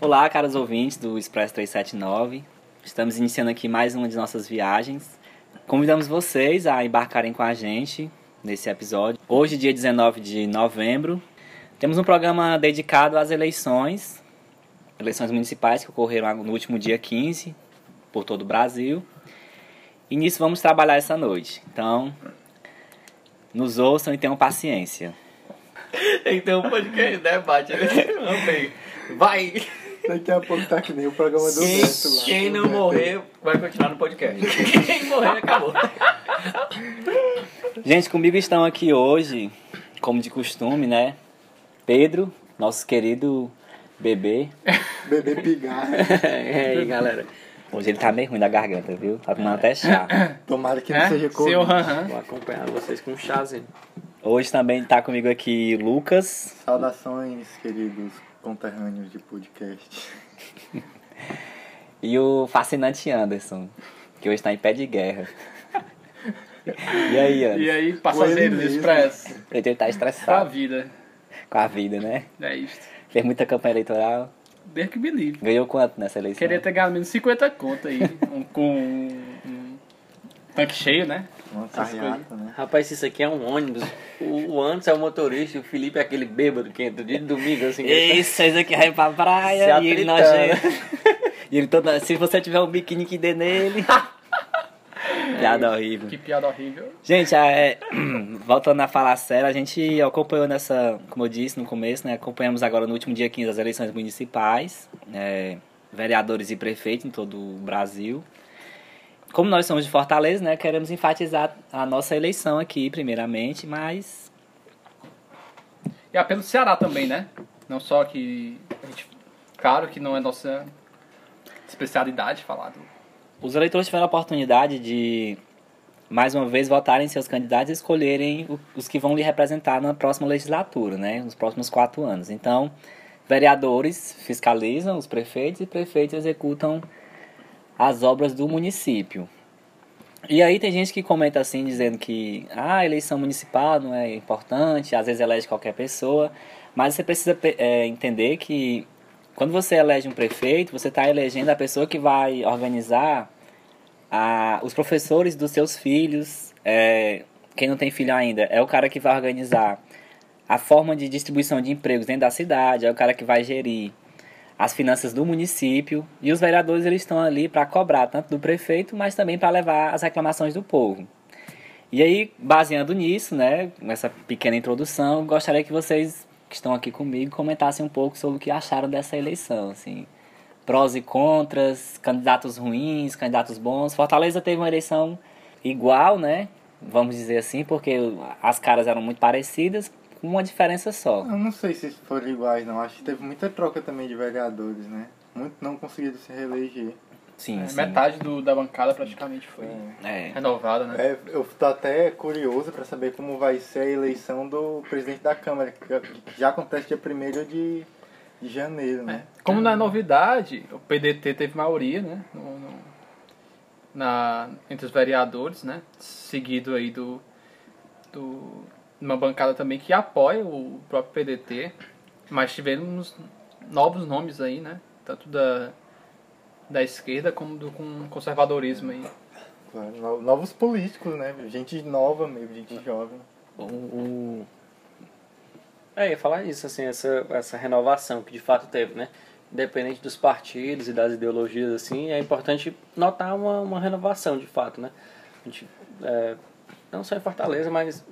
Olá, caros ouvintes do Express 379. Estamos iniciando aqui mais uma de nossas viagens. Convidamos vocês a embarcarem com a gente nesse episódio. Hoje, dia 19 de novembro, temos um programa dedicado às eleições, eleições municipais que ocorreram no último dia 15 por todo o Brasil. E nisso vamos trabalhar essa noite. Então, nos ouçam e tenham paciência. Tem que ter um podcast debate, né? Amei. Vai! Daqui a pouco tá que nem o programa do Quem, Beto lá. quem não morrer vai continuar no podcast. Quem morrer acabou. Gente, comigo estão aqui hoje, como de costume, né? Pedro, nosso querido bebê. Bebê pigarro. e aí, galera? Hoje ele tá meio ruim da garganta, viu? Tá tomando até chá. Tomara que não É? seja Seu Covid. Ranran. Vou acompanhar vocês com um chazinho. Hoje também tá comigo aqui Lucas. Saudações, queridos conterrâneos de podcast. E o fascinante Anderson, que hoje tá em pé de guerra. E aí, E Anderson? aí, passageiros mesmo. express Ele tá estressado vida. com a vida, né? É isto. Fez muita campanha eleitoral. Deus que believe. Ganhou quanto nessa eleição? Queria ter ganhado menos 50 conto aí. um- com um, um tanque cheio, né? Carreata, né? Rapaz, isso aqui é um ônibus. O, o Anderson é o motorista e o Felipe é aquele bêbado que entra de domingo, assim. ele Isso, esse aqui vai pra Se praia e ele nojento. E ele todo, se você tiver um biquíni que dê nele. Piada horrível. Que piada horrível. Gente, é, voltando a falar sério, a gente acompanhou nessa, como eu disse no começo, né? Acompanhamos agora no último dia 15 as eleições municipais, é, vereadores e prefeitos em todo o Brasil. Como nós somos de Fortaleza, né? Queremos enfatizar a nossa eleição aqui, primeiramente, mas E apelo do Ceará também, né? Não só que. A gente, claro que não é nossa especialidade falar do. Os eleitores tiveram a oportunidade de, mais uma vez, votarem em seus candidatos e escolherem os que vão lhe representar na próxima legislatura, né? Nos próximos quatro anos. Então, vereadores fiscalizam os prefeitos e prefeitos executam as obras do município. E aí tem gente que comenta assim, dizendo que ah, a eleição municipal não é importante, às vezes elege qualquer pessoa, mas você precisa é, entender que quando você elege um prefeito, você está elegendo a pessoa que vai organizar a, os professores dos seus filhos. É, quem não tem filho ainda é o cara que vai organizar a forma de distribuição de empregos dentro da cidade, é o cara que vai gerir as finanças do município. E os vereadores eles estão ali para cobrar tanto do prefeito, mas também para levar as reclamações do povo. E aí, baseando nisso, né, nessa pequena introdução, gostaria que vocês que estão aqui comigo comentassem um pouco sobre o que acharam dessa eleição, assim, prós e contras, candidatos ruins, candidatos bons. Fortaleza teve uma eleição igual, né? Vamos dizer assim, porque as caras eram muito parecidas, com uma diferença só. Eu não sei se foram iguais, não. Acho que teve muita troca também de vereadores, né? Muito não conseguiram se reeleger. Sim, É, sim. Metade do, da bancada praticamente foi É. renovada, né? É, eu tô até curioso pra saber como vai ser a eleição do presidente da Câmara, que já- acontece dia 1 de, de janeiro, né? Como não é novidade, o PDT teve maioria, né? no- no- na, entre os vereadores, né? Seguido aí do, do uma bancada também que apoia o próprio PDT, mas tivemos novos nomes aí, né? Tanto da, da esquerda como do com conservadorismo aí. Claro, no- novos políticos, né? Gente nova mesmo, gente jovem. O, o... É, ia falar isso, assim, essa, essa renovação que de fato teve, né? Independente dos partidos e das ideologias, assim, é importante notar uma, uma renovação, de fato, né? A gente, é, não só em Fortaleza, mas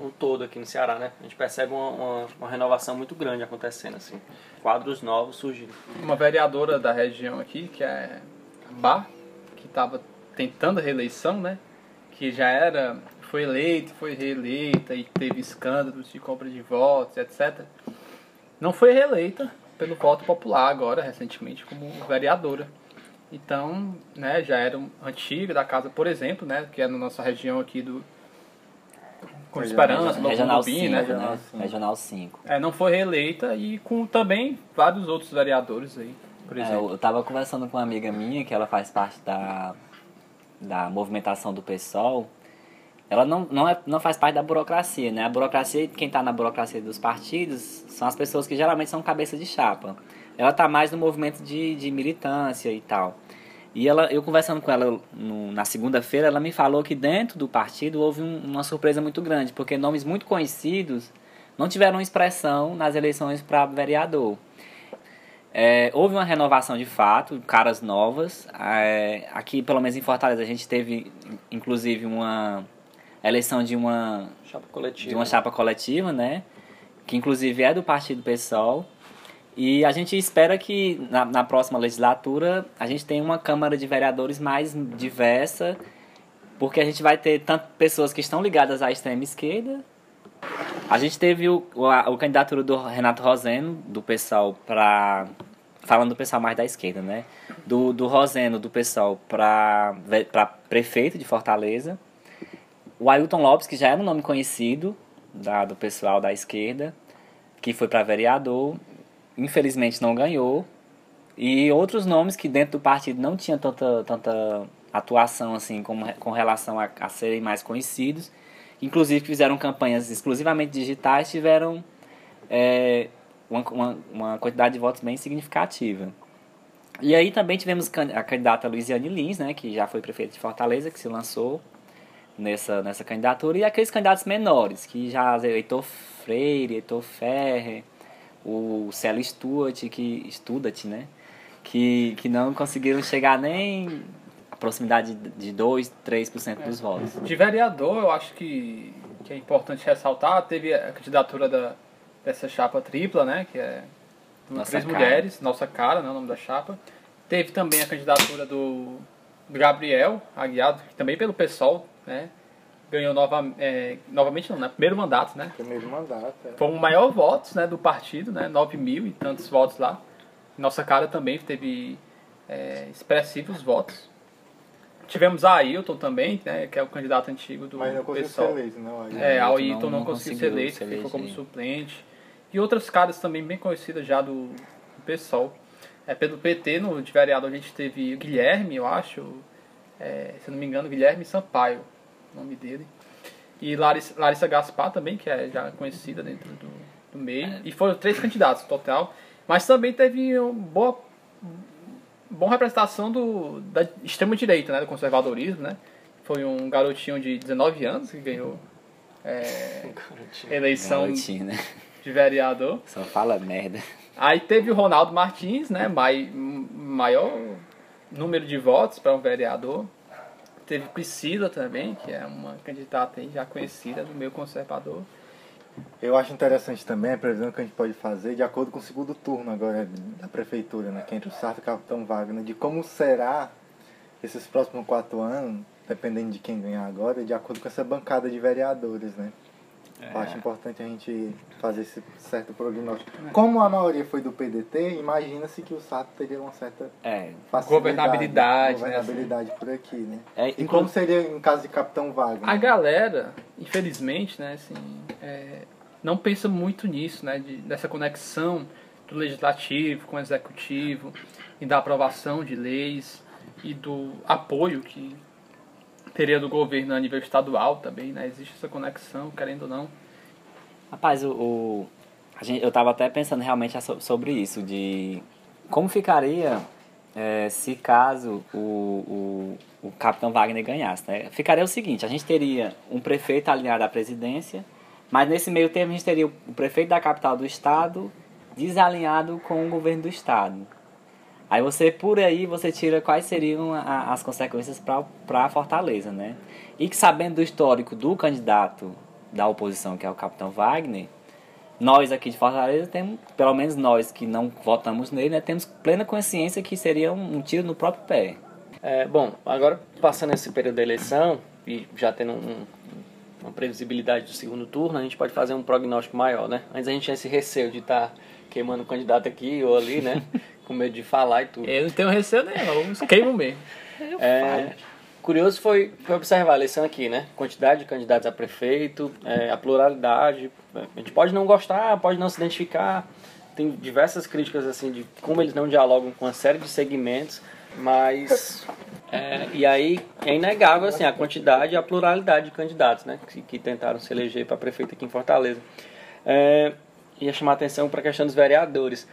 um todo aqui no Ceará, né? A gente percebe uma, uma, uma renovação muito grande acontecendo, assim. Quadros novos surgindo. Uma vereadora da região aqui, que é Bar, que estava tentando a reeleição, né? Que já era, foi eleita, foi reeleita e teve escândalos de compra de votos, etc. Não foi reeleita pelo voto popular agora, recentemente, como vereadora. Então, né, já era antiga da casa, por exemplo, né? Que é na nossa região aqui do... Com Esperança, Novo Regional Rubim, 5, né? né? Regional Regional 5. É, não foi reeleita e com também vários outros vereadores aí, por É, exemplo. eu tava conversando com uma amiga minha que ela faz parte da, da movimentação do PSOL ela não, não, é, não faz parte da burocracia, né? A burocracia, quem está na burocracia dos partidos, são as pessoas que geralmente são cabeça de chapa. Ela está mais no movimento de, de militância e tal. E ela, eu conversando com ela no, na segunda-feira, ela me falou que dentro do partido houve um, uma surpresa muito grande, porque nomes muito conhecidos não tiveram expressão nas eleições para vereador. É, houve uma renovação de fato, caras novas. É, aqui, pelo menos em Fortaleza, a gente teve, inclusive, uma eleição de uma chapa coletiva, de uma chapa coletiva, né? Que inclusive é do Partido PSOL. E a gente espera que na, na próxima legislatura a gente tenha uma Câmara de Vereadores mais diversa, porque a gente vai ter tanto pessoas que estão ligadas à extrema esquerda. A gente teve o, a, o candidatura do Renato Roseno, do pessoal, para. Falando do pessoal mais da esquerda, né? Do, do Roseno, do pessoal, para prefeito de Fortaleza. O Ailton Lopes, que já era um nome conhecido da, do pessoal da esquerda, que foi para vereador infelizmente não ganhou. E outros nomes que dentro do partido não tinham tanta, tanta atuação assim com, com relação a, a serem mais conhecidos. Inclusive fizeram campanhas exclusivamente digitais, tiveram é, uma, uma, uma quantidade de votos bem significativa. E aí também tivemos a candidata Luiziane Lins, né, que já foi prefeita de Fortaleza, que se lançou nessa, nessa candidatura, e aqueles candidatos menores, que já Heitor Freire, Heitor Ferrer, o Celo Stuart, que, Studat, né? Que, que não conseguiram chegar nem a proximidade de 2, 3% é. dos votos. De vereador, eu acho que, que é importante ressaltar, teve a candidatura da, dessa chapa tripla, né? Que é nossa três cara. mulheres, nossa cara, né? O nome da chapa. Teve também a candidatura do Gabriel Aguiado, também pelo PSOL, né? Ganhou nova, é, novamente não, né? Primeiro mandato, né? Primeiro mandato, é. Foi o maior votos né, do partido, né? 9 mil e tantos votos lá. Nossa cara também teve é, expressivos votos. Tivemos a Ailton também, né, que é o candidato antigo do Mas não conseguiu ser eleito, não. É, a Ailton não, não, conseguiu ser eleito, ser ficou como suplente. E outras caras também bem conhecidas já do, do PSOL. É, pelo PT, no de vereador, a gente teve o Guilherme, eu acho, é, se não me engano, Guilherme Sampaio o nome dele. E Larissa, Larissa Gaspar também, que é já conhecida dentro do, do meio. É. E foram três candidatos total. Mas também teve uma boa, boa representação do, da extrema-direita, né, do conservadorismo. Né? Foi um garotinho de 19 anos que ganhou é, eleição né? de vereador. Só fala merda. Aí teve o Ronaldo Martins, né, mai, maior número de votos para um vereador. Teve Priscila também, que é uma candidata aí já conhecida do meio conservador. Eu acho interessante também a previsão que a gente pode fazer de acordo com o segundo turno agora da prefeitura, né, que é entre o Sarto e o Capitão Wagner, de como será esses próximos quatro anos, dependendo de quem ganhar agora, de acordo com essa bancada de vereadores, né? É. Eu acho importante a gente fazer esse certo prognóstico. É. Como a maioria foi do PDT, imagina-se que o Sato teria uma certa é. governabilidade, governabilidade né? por aqui, né? É, e como seria em caso de Capitão Wagner? A galera, infelizmente, né, assim, é, não pensa muito nisso, né, de, dessa conexão do legislativo com o executivo e da aprovação de leis e do apoio que teria do governo a nível estadual também, né? Existe essa conexão, querendo ou não. Rapaz, o, o a gente, eu estava até pensando realmente sobre isso, de como ficaria é, se caso o, o, o capitão Wagner ganhasse. Né? Ficaria o seguinte, a gente teria um prefeito alinhado à presidência, mas nesse meio termo a gente teria o prefeito da capital do estado desalinhado com o governo do estado. Aí você, por aí, você tira quais seriam a, as consequências para a Fortaleza, né? E que sabendo do histórico do candidato da oposição, que é o Capitão Wagner, nós aqui de Fortaleza temos, pelo menos nós que não votamos nele, né, temos plena consciência que seria um, um tiro no próprio pé. É, bom, agora passando esse período da eleição e já tendo um, uma previsibilidade do segundo turno, a gente pode fazer um prognóstico maior, né? Antes a gente tinha esse receio de estar tá queimando o candidato aqui ou ali, né? com medo de falar e tudo. Eu não tenho receio nenhum, eu queimo mesmo. É, curioso foi, foi observar a eleição aqui, né? Quantidade de candidatos a prefeito, é, a pluralidade. A gente pode não gostar, pode não se identificar. Tem diversas críticas assim de como eles não dialogam com uma série de segmentos. Mas. é, e aí é inegável assim, a quantidade e a pluralidade de candidatos né, que, que tentaram se eleger para prefeito aqui em Fortaleza. É, ia chamar a atenção para a questão dos vereadores.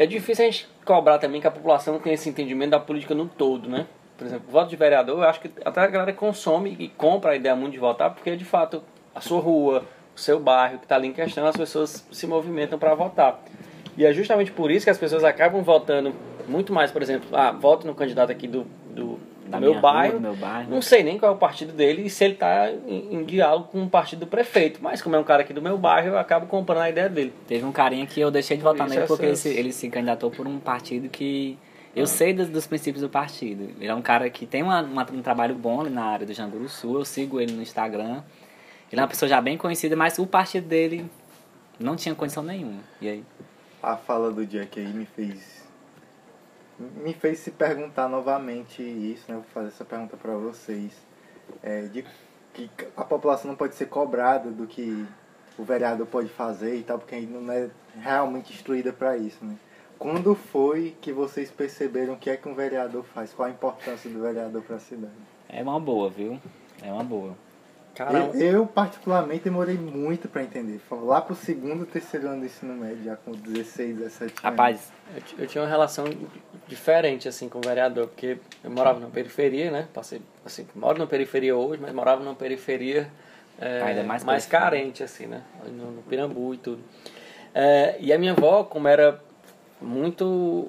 É difícil a gente cobrar também que a população tenha esse entendimento da política no todo, né? Por exemplo, voto de vereador, eu acho que até a galera consome e compra a ideia muito de votar, porque de fato a sua rua, o seu bairro que está ali em questão, as pessoas se movimentam para votar. E é justamente por isso que as pessoas acabam votando muito mais, por exemplo, ah, voto no candidato aqui do, do, do Da meu, minha rua, bairro, do meu bairro. não sei nem qual é o partido dele e se ele está em, em diálogo com o partido do prefeito. Mas como é um cara aqui do meu bairro, eu acabo comprando a ideia dele. Teve um carinha que eu deixei de votar nele porque ele se, ele se candidatou por um partido que. Eu sei dos, dos princípios do partido. Ele é um cara que tem uma, uma- um trabalho bom ali na área do Janguru Sul. Eu sigo ele no Instagram. Ele é uma pessoa já bem conhecida, mas o partido dele não tinha condição nenhuma. E aí? A fala do Jack aí me fez. Me fez se perguntar novamente isso, né? Vou fazer essa pergunta para vocês. É, de que a população não pode ser cobrada do que o vereador pode fazer e tal, porque ainda não é realmente instruída para isso, né? Quando foi que vocês perceberam o que é que um vereador faz? Qual a importância do vereador para a cidade? É uma boa, viu? É uma boa. Cara, Eu, eu, particularmente, demorei muito para entender. Foi lá pro segundo, terceiro ano do ensino médio, já com 16, 17 anos. Rapaz, Eu, eu tinha uma relação diferente assim com o vereador, porque eu morava na periferia, né? Passei, assim, moro na periferia hoje, mas morava numa periferia é, Ainda mais mais periferia. carente, assim, né? No, no Pirambu e tudo. É, e a minha avó, como era muito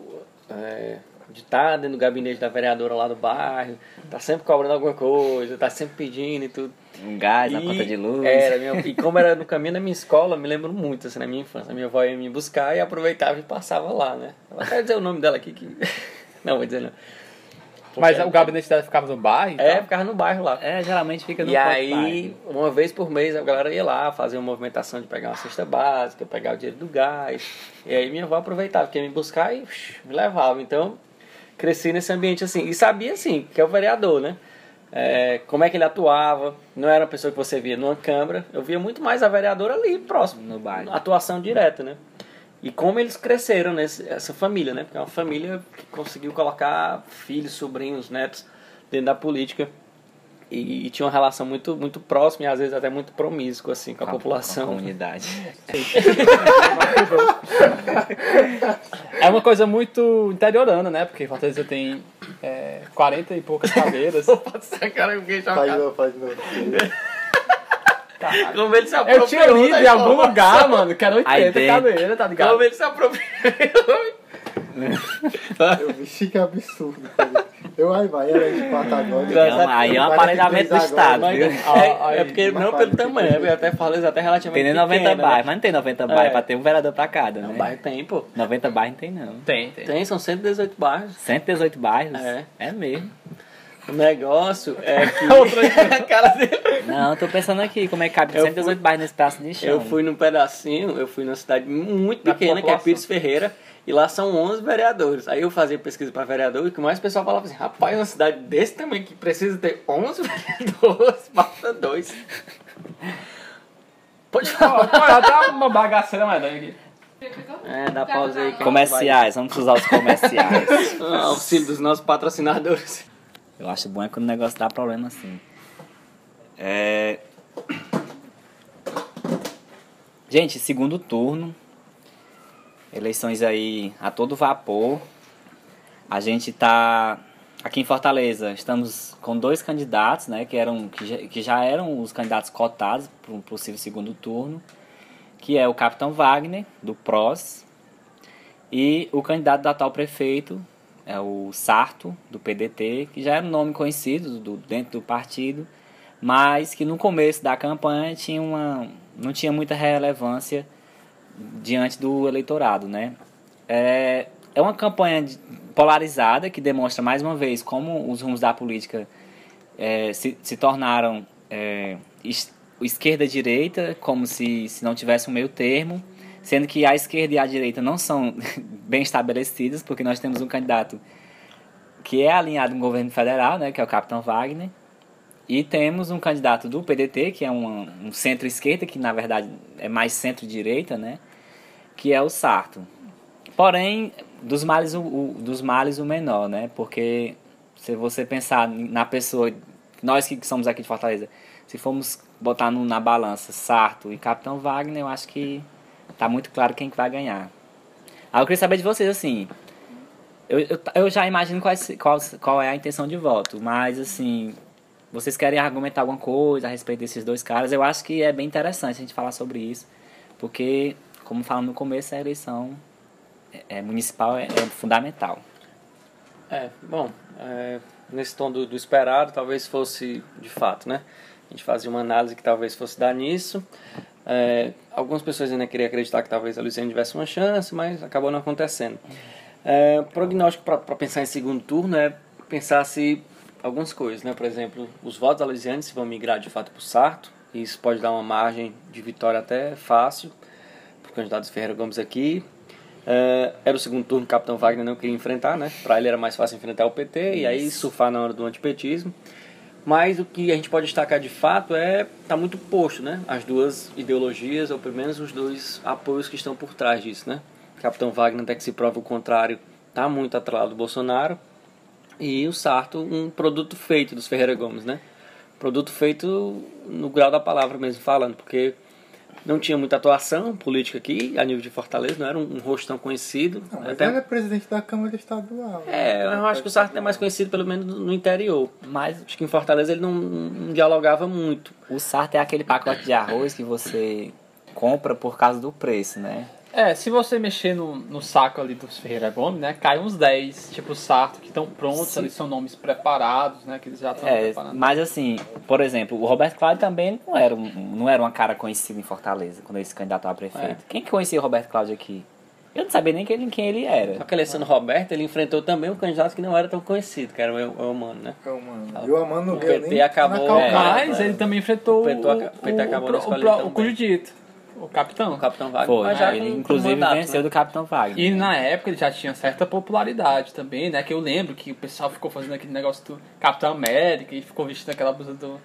é, de estar dentro do gabinete da vereadora lá do bairro, tá sempre cobrando alguma coisa, tá sempre pedindo e tudo. um gás na E conta de luz. Era, minha, e como era no caminho da minha escola, me lembro muito, assim, na minha infância. A minha avó ia me buscar e aproveitava e passava lá, né? Eu vou até dizer o nome dela aqui que. Não, vou dizer não. Mas Porque- o gabinete dela ficava no bairro? É, tal? ficava no bairro lá. É, geralmente fica no E aí, bairro. uma vez por mês, a galera ia lá fazer uma movimentação de pegar uma cesta básica, pegar o dinheiro do gás. E aí minha avó aproveitava, que ia me buscar e me levava. Então, cresci nesse ambiente assim. E sabia, assim, que é o vereador, né? É, como é que ele atuava. Não era uma pessoa que você via numa câmara. Eu via muito mais a vereadora ali, próximo. No bairro. Atuação direta, né? E como eles cresceram nessa essa família, né? Porque é uma família que conseguiu colocar filhos, sobrinhos, netos dentro da política. E, e tinha uma relação muito, muito próxima e às vezes até muito promíscua, assim, com a, Com população. Com a comunidade. É uma coisa muito interiorana, né? Porque Fortaleza tem é, 40 e poucas cadeiras. Pode ser, cara, eu fiquei Faz novo, faz de novo. Como ele se Eu apropriou tinha lido em algum lugar, mano, que era 80 ideia- cadeiras, tá ligado? Como ele se apropriou. Eu vi que absurdo. cara. Eu, aí vai, era de agora. Não, aí é um 43 aparelhamento do. Estado, Mas, viu? é, é porque Mas não pelo que tamanho, é até Fortaleza até relativamente Tem nem 90 pequena, bairros, né? mas não tem 90 bairros É. pra ter um vereador pra cada, Não, né? bairro tem, pô. 90 bairros não tem não. Tem, tem. Tem, são 118 bairros. 118 bairros? É. É mesmo. O negócio é que. Não, tô pensando aqui como é que cabe Eu 118 bairros nesse pedaço de chão. Eu fui num pedacinho, eu fui numa cidade muito pequena, que é. Pires Ferreira, e lá são 11 vereadores. Aí eu fazia pesquisa para vereador e o que mais o pessoal falava assim: rapaz, uma cidade desse tamanho que precisa ter 11 vereadores, falta dois. Pode falar. Ó, tá uma bagaceira mais aqui. É, dá pausa aí. Comerciais, vamos usar os comerciais. Ah, Auxílio dos nossos patrocinadores. Eu acho bom é quando o negócio dá problema assim. É... Gente, segundo turno. Eleições aí a todo vapor. A gente tá aqui em Fortaleza, estamos com dois candidatos, né, que eram que já, que já eram os candidatos cotados para um possível segundo turno, que é o Capitão Wagner do PROS e o candidato do atual prefeito, é o Sarto, do PDT, que já era um nome conhecido do, dentro do partido, mas que no começo da campanha tinha uma, não tinha muita relevância diante do eleitorado. Né? É, é uma campanha polarizada que demonstra mais uma vez como os rumos da política é, se, se tornaram é, es- esquerda-direita, como se, se não tivesse um meio termo, sendo que a esquerda e a direita não são bem estabelecidas, porque nós temos um candidato que é alinhado no governo federal, né, que é o Capitão Wagner, e temos um candidato do PDT, que é um, um centro-esquerda, que na verdade é mais centro-direita, né, que é o Sarto. Porém, dos males o, o- dos males o menor, né? Porque se você pensar na pessoa, nós que somos aqui de Fortaleza, se formos botar no- na balança Sarto e Capitão Wagner, eu acho que tá muito claro quem que vai ganhar. Aí eu queria saber de vocês, assim, eu, eu, eu já imagino qual, qual, qual é a intenção de voto, mas assim, vocês querem argumentar alguma coisa a respeito desses dois caras? Eu acho que é bem interessante a gente falar sobre isso, porque, como falamos no começo, a eleição é, é, municipal é, é fundamental. É, bom, é, nesse tom do, do esperado, talvez fosse de fato, né? A gente fazia uma análise que talvez fosse dar nisso. É, algumas pessoas ainda queriam acreditar que talvez a Luciane tivesse uma chance, mas acabou não acontecendo. É, prognóstico para pensar em segundo turno é pensar se algumas coisas, né? Por exemplo, os votos se vão migrar de fato para o Sarto, e isso pode dar uma margem de vitória até fácil para o candidato Ferreira Gomes aqui. É, era o segundo turno que o Capitão Wagner não queria enfrentar, né? Para ele era mais fácil enfrentar o PT e aí surfar na hora do antipetismo. Mas o que a gente pode destacar de fato é tá muito posto, né? As duas ideologias, ou pelo menos os dois apoios que estão por trás disso, né? Capitão Wagner, até que se prova o contrário, tá muito atrelado do Bolsonaro. E o Sarto, um produto feito dos Ferreira Gomes, né? Produto feito no grau da palavra mesmo falando, porque não tinha muita atuação política aqui, a nível de Fortaleza, não era um, um rosto tão conhecido. Não, mas Até- ele é presidente da Câmara Estadual. é, eu acho que o Sarto é mais conhecido pelo menos no interior. Mas Acho que em Fortaleza ele não, não dialogava muito. o Sarto é aquele pacote de arroz que você compra por causa do preço, né? É, se você mexer no, no saco ali dos Ferreira Gomes, né, cai uns 10, tipo Sarto, que estão prontos, Sim. ali são nomes preparados, né, que eles já estão É, preparando. mas assim, por exemplo, o Roberto Cláudio também não era, um, não era uma cara conhecida em Fortaleza quando ele se candidatou a prefeito. É. Quem que conhecia o Roberto Cláudio aqui? Eu não sabia nem quem, quem ele Só era. que ele sendo Roberto, ele enfrentou também um candidato que não era tão conhecido, que era o El- o Elmano, né? É o mano. E o Amano não O ganhou PT nem acabou- na calcada. Mas é, ele também enfrentou o PT o, aca- o PT acabou o, na o, escolha o, o também. Cujo Dito, o capitão. O Capitão Wagner. Foi, mas já ele com- com inclusive mandato, venceu né? do Capitão Wagner. E né? na época ele já tinha certa popularidade também, né? Que eu lembro que o pessoal ficou fazendo aquele negócio do Capitão América e ficou vestindo aquela blusa do.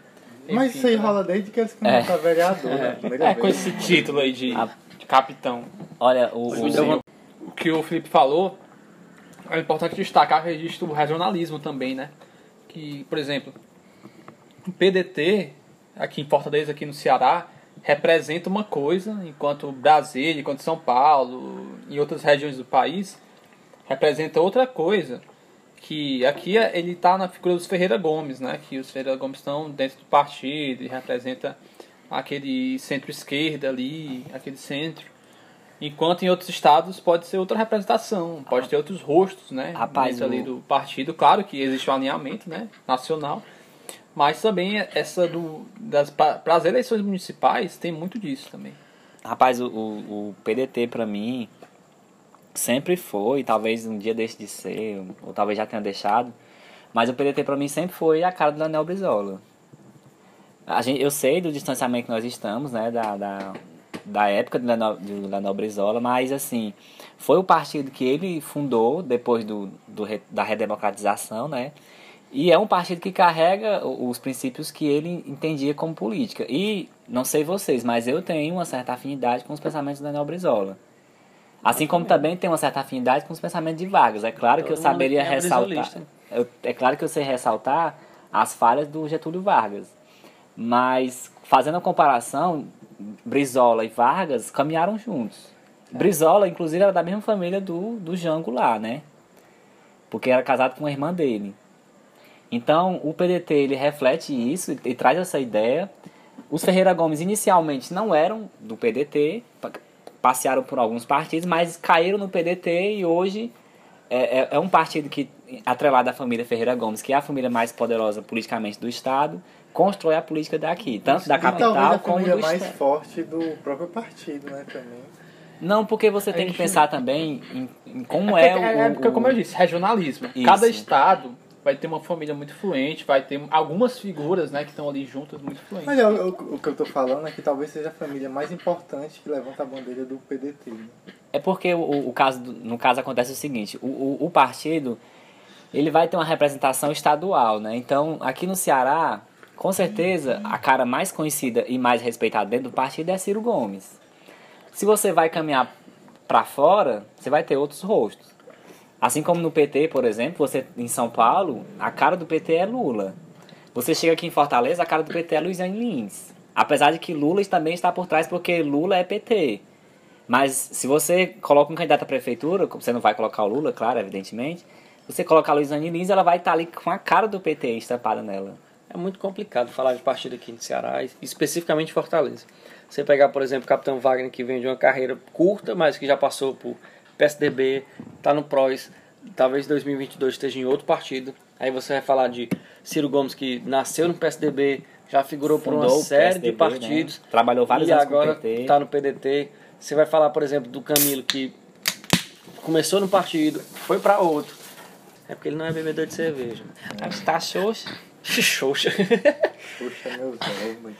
Mas enfim, isso aí né? rola desde que eles candidatam a vereador, né? Primeira É, com esse título aí de, Ah. de capitão. Olha, o, o- o que o Felipe falou, é importante destacar que existe o regionalismo também, né? Que, por exemplo, o PDT, aqui em Fortaleza, aqui no Ceará, representa uma coisa, enquanto Brasília, enquanto São Paulo, em outras regiões do país, representa outra coisa. Que aqui é- ele está na figura dos Ferreira Gomes, né? Que os Ferreira Gomes estão dentro do partido e representa aquele centro-esquerda ali, aquele centro. Enquanto em outros estados pode ser outra representação, pode ter outros rostos, né? Rapaz, dentro ali do partido. Claro que existe um alinhamento, né? Nacional. Mas também essa do das para as eleições municipais tem muito disso também. Rapaz, o, o, PDT pra mim sempre foi, talvez um dia deixe de ser, ou talvez já tenha deixado, mas o PDT pra mim sempre foi a cara do Daniel Brizola. A gente, eu sei do distanciamento que nós estamos, né, da, da, da época do Daniel, do Daniel Brizola, mas assim, foi o partido que ele fundou depois do, do, da redemocratização, né, e é um partido que carrega os princípios que ele entendia como política. E não sei vocês, mas eu tenho uma certa afinidade com os pensamentos do Daniel Brizola. Assim como também tenho uma certa afinidade com os pensamentos de Vargas. É claro que eu saberia é ressaltar. eu- é claro que eu sei ressaltar as falhas do Getúlio Vargas. Mas fazendo a comparação, Brizola e Vargas caminharam juntos. Brizola, inclusive, era da mesma família do, do Jango lá, né? Porque era casado com a irmã dele. Então, o PDT ele reflete isso e, traz essa ideia. Os Ferreira Gomes inicialmente não eram do PDT, pa- passearam por alguns partidos, mas caíram no PDT e hoje é, é, é um partido que, atrelado à família Ferreira Gomes, que é a família mais poderosa politicamente do Estado, constrói a política daqui, tanto da E talvez capital a como do família mais Estado. forte do próprio partido, né, também. Não, porque você tem que pensar também em, em como é, é, porque- o, é porque, como eu disse, regionalismo. Isso. Cada estado vai ter uma família muito influente, vai ter algumas figuras né, que estão ali juntas muito influentes. Mas é, o, o- que eu tô falando é que talvez seja a família mais importante que levanta a bandeira do PDT. né? É porque o, o caso, no caso acontece o seguinte, o, o, o partido ele vai ter uma representação estadual, né? Então, aqui no Ceará, com certeza, a cara mais conhecida e mais respeitada dentro do partido é Ciro Gomes. Se você vai caminhar para fora, você vai ter outros rostos. Assim como no PT, por exemplo, você em São Paulo, a cara do PT é Lula. Você chega aqui em Fortaleza, a cara do PT é Luiziane Lins. Apesar de que Lula também está por trás porque Lula é PT. Mas se você coloca um candidato à prefeitura, você não vai colocar o Lula, claro, evidentemente. Você colocar a Luiziane Lins, ela vai estar ali com a cara do PT estampada nela. É muito complicado falar de partido aqui no Ceará, especificamente Fortaleza. Você pegar, por exemplo, o Capitão Wagner, que vem de uma carreira curta, mas que já passou por PSDB, está no PROS, talvez 2022 esteja em outro partido. Aí você vai falar de Ciro Gomes, que nasceu no PSDB, já figurou por uma série PSDB, de partidos. Né? Trabalhou vários e anos agora com o PT. está no PDT. Você vai falar, por exemplo, do Camilo, que começou no partido, foi para outro. É porque ele não é bebedor de cerveja. Você tá xoxa. Xoxa. Puxa meus ovos.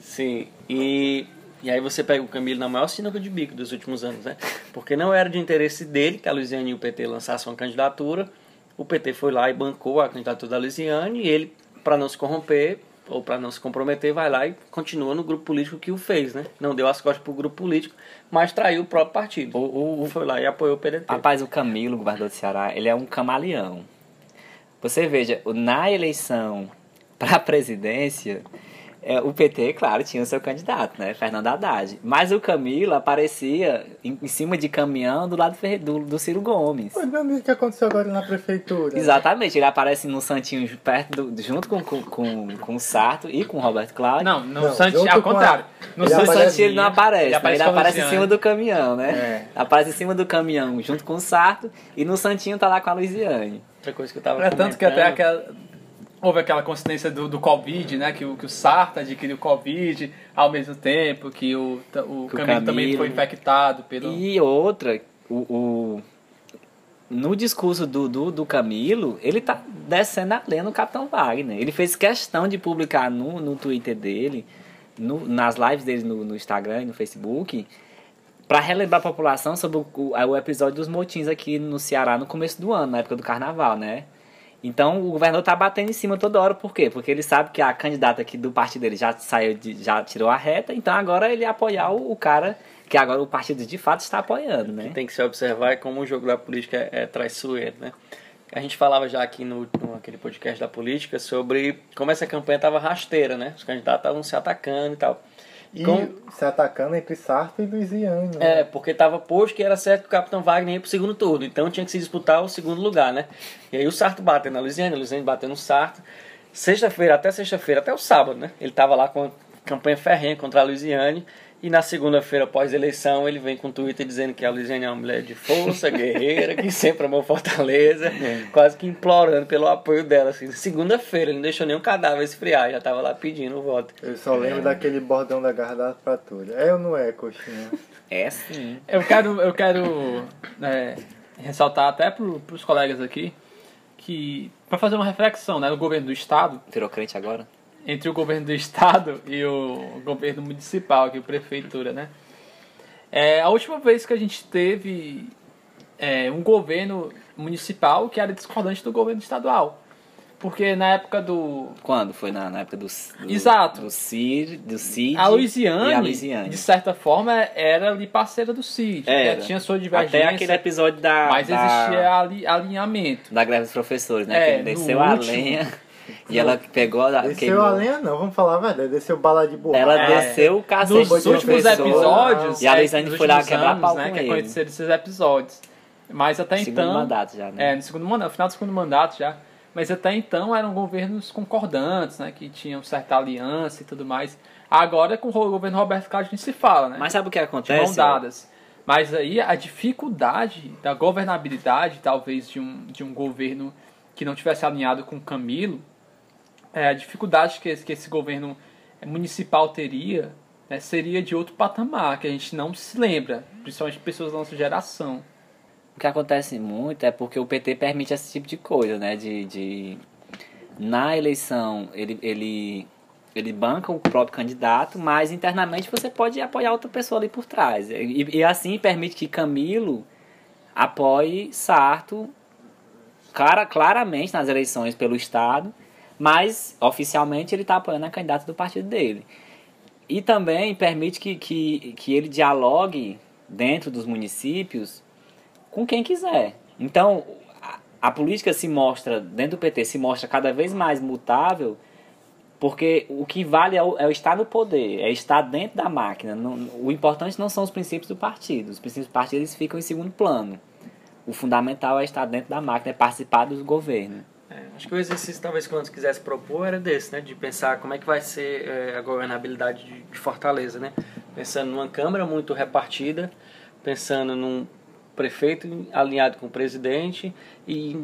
Sim, e, e aí você pega o Camilo na maior sinuca de bico dos últimos anos, né? Porque não era de interesse dele que a Luiziane e o PT lançassem uma candidatura. O PT foi lá e bancou a candidatura da Luiziane e ele, para não se corromper ou para não se comprometer, vai lá e continua no grupo político que o fez, né? Não deu as costas pro grupo político, mas traiu o próprio partido. O, o, Foi lá e apoiou o PDT. Rapaz, o Camilo, governador do Ceará, ele é um camaleão. Você veja, na eleição para a presidência, é, o PT, claro, tinha o seu candidato, né? Fernando Haddad. Mas o Camilo aparecia em, em cima de caminhão do lado do, do Ciro Gomes. Não, o que aconteceu agora na prefeitura? Exatamente, ele aparece no Santinho perto do, junto com, com, com, com o Sarto e com o Roberto Cláudio. Não, no Não, Santinho, ao com a- contrário. No Ele No aparece- Santinho ele não aparece, Ele né? aparece ele aparece em cima do caminhão, né? É. Aparece em cima do caminhão junto com o Sarto e no Santinho tá lá com a Luiziane. Outra coisa que eu tava É tanto que até aquela, houve aquela coincidência do, do Covid, né? Que o, que o Sarta adquiriu Covid ao mesmo tempo que o, o, Que o Camilo também Camilo. foi infectado pelo. E outra, o, o- no discurso do, do, do Camilo, ele tá descendo a lenha no Capitão Wagner. Ele fez questão de publicar no, no Twitter dele, no- nas lives dele no, no Instagram e no Facebook, para relembrar a população sobre o, o, o episódio dos motins aqui no Ceará no começo do ano, na época do carnaval, né? Então o governador tá batendo em cima toda hora, por quê? Porque ele sabe que a candidata aqui do partido dele já saiu, de, já tirou a reta, então agora ele ia apoiar o, o cara que agora o partido de fato está apoiando, né? tem que se observar é como o jogo da política é, é traiçoeiro, né? A gente falava já aqui no, no aquele podcast da política sobre como essa campanha estava rasteira, né? Os candidatos estavam se atacando e tal. E Com- se atacando entre Sarto e Luiziane. né? É, porque estava posto que era certo que o Capitão Wagner ia pro segundo turno, então tinha que se disputar o segundo lugar, né? E aí o Sarto bateu na Luiziane, a Luiziane bateu no Sarto. Sexta-feira, até sexta-feira, até o sábado, né? Ele tava lá com a campanha ferrenha contra a Luiziane. E na segunda-feira, após a eleição, ele vem com um Twitter dizendo que a Luiziane é uma mulher de força, guerreira, que sempre amou Fortaleza, quase que implorando pelo apoio dela. Assim. Segunda-feira, ele não deixou nenhum cadáver esfriar, já tava lá pedindo o voto. Eu só lembro daquele bordão da garra da patrulha. É ou não é, coxinha? É sim. Eu quero, eu quero é, ressaltar até para os colegas aqui que para fazer uma reflexão, né, no governo do estado Virou crente agora? Entre o governo do estado e o governo municipal, que é a prefeitura, né? É, a última vez que a gente teve é, um governo municipal que era discordante do governo estadual. Porque na época do. Quando? Foi na, na época do, do Exato. Do Cid, do Cid A e Luiziane. de certa forma, era ali parceira do Cid. Era. Tinha sua divergência. Até aquele episódio da, mas da, existia ali, alinhamento. da greve dos professores, né? É, que desceu a último. lenha e ela pegou a Desceu queimou. a lenha não, vamos falar verdade. Desceu bala de borracha. Ela É. desceu o cacete Nos do últimos professor. episódios. E a é, nos foi lá quebrar anos, pau né, com que ele. aconteceram esses episódios. Mas até Segundo então. mandato já, né? É, no segundo mandato, no final do segundo mandato já. Mas até então eram governos concordantes, né? Que tinham certa aliança e tudo mais. Agora com o governo Roberto Carlos nem se fala, né? Mas sabe o que de mão acontece? dadas. Mas aí a dificuldade da governabilidade, talvez, de um, de um governo que não tivesse alinhado com Camilo, é, a dificuldade que esse, que esse governo municipal teria né, seria de outro patamar, que a gente não se lembra, principalmente pessoas da nossa geração. O que acontece muito é porque o PT permite esse tipo de coisa, né? De, de na eleição ele, ele, ele banca o próprio candidato, mas internamente você pode apoiar outra pessoa ali por trás. E, e assim permite que Camilo apoie Sarto cara, claramente nas eleições pelo Estado, mas oficialmente ele está apoiando a candidata do partido dele. E também permite que, que, que ele dialogue dentro dos municípios com quem quiser. Então, a, a política se mostra, dentro do PT, se mostra cada vez mais mutável porque o que vale é, o, é o estar no poder, é estar dentro da máquina. Não, o importante não são os princípios do partido. Os princípios do partido eles ficam em segundo plano. O fundamental é estar dentro da máquina, é participar do governo. É, acho que o exercício, talvez, que o quisesse propor era desse, né? De pensar como é que vai ser é, a governabilidade de, de Fortaleza, né? Pensando numa Câmara muito repartida, pensando num prefeito alinhado com o presidente e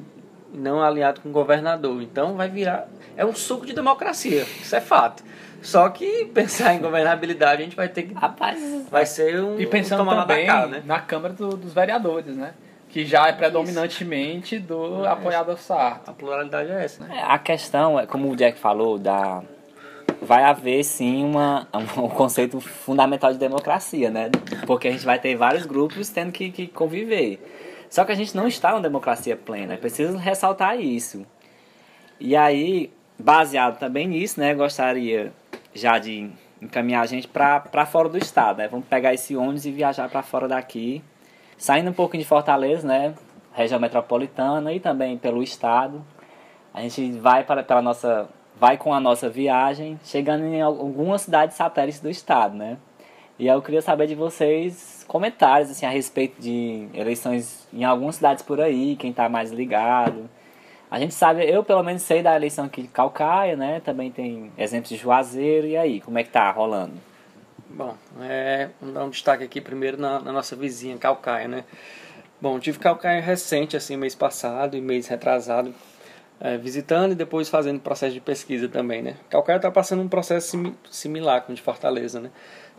não alinhado com o governador. Então vai virar. É um suco de democracia, isso é fato. Só que pensar em governabilidade a gente vai ter que. Rapaz, vai ser um. E pensando um também cá, né? na Câmara do, dos Vereadores, né? Que já é predominantemente do É. apoiado ao Sarto. A pluralidade é essa, né? É, A questão é, como o Jack falou, da vai haver sim uma, um conceito fundamental de democracia, né? Porque a gente vai ter vários grupos tendo que, que conviver. Só que a gente não está numa democracia plena, é preciso ressaltar isso. E aí, baseado também nisso, né, gostaria já de encaminhar a gente para fora do estado, né? Vamos pegar esse ônibus e viajar para fora daqui, saindo um pouquinho de Fortaleza, né, região metropolitana e também pelo estado. A gente vai para pela nossa vai com a nossa viagem, chegando em algumas cidades satélites do estado, né? E eu queria saber de vocês comentários assim a respeito de eleições em algumas cidades por aí, quem está mais ligado. A gente sabe, eu pelo menos sei da eleição aqui de Calcaia, né? Também tem exemplos de Juazeiro e aí, como é que tá rolando? Bom, é, vamos dar um destaque aqui primeiro na, na nossa vizinha, Calcaia, né? Bom, tive Calcaia recente, assim, mês passado e mês retrasado, é, visitando e depois fazendo processo de pesquisa também, né? Calcaia está passando um processo simi similar com o de Fortaleza, né?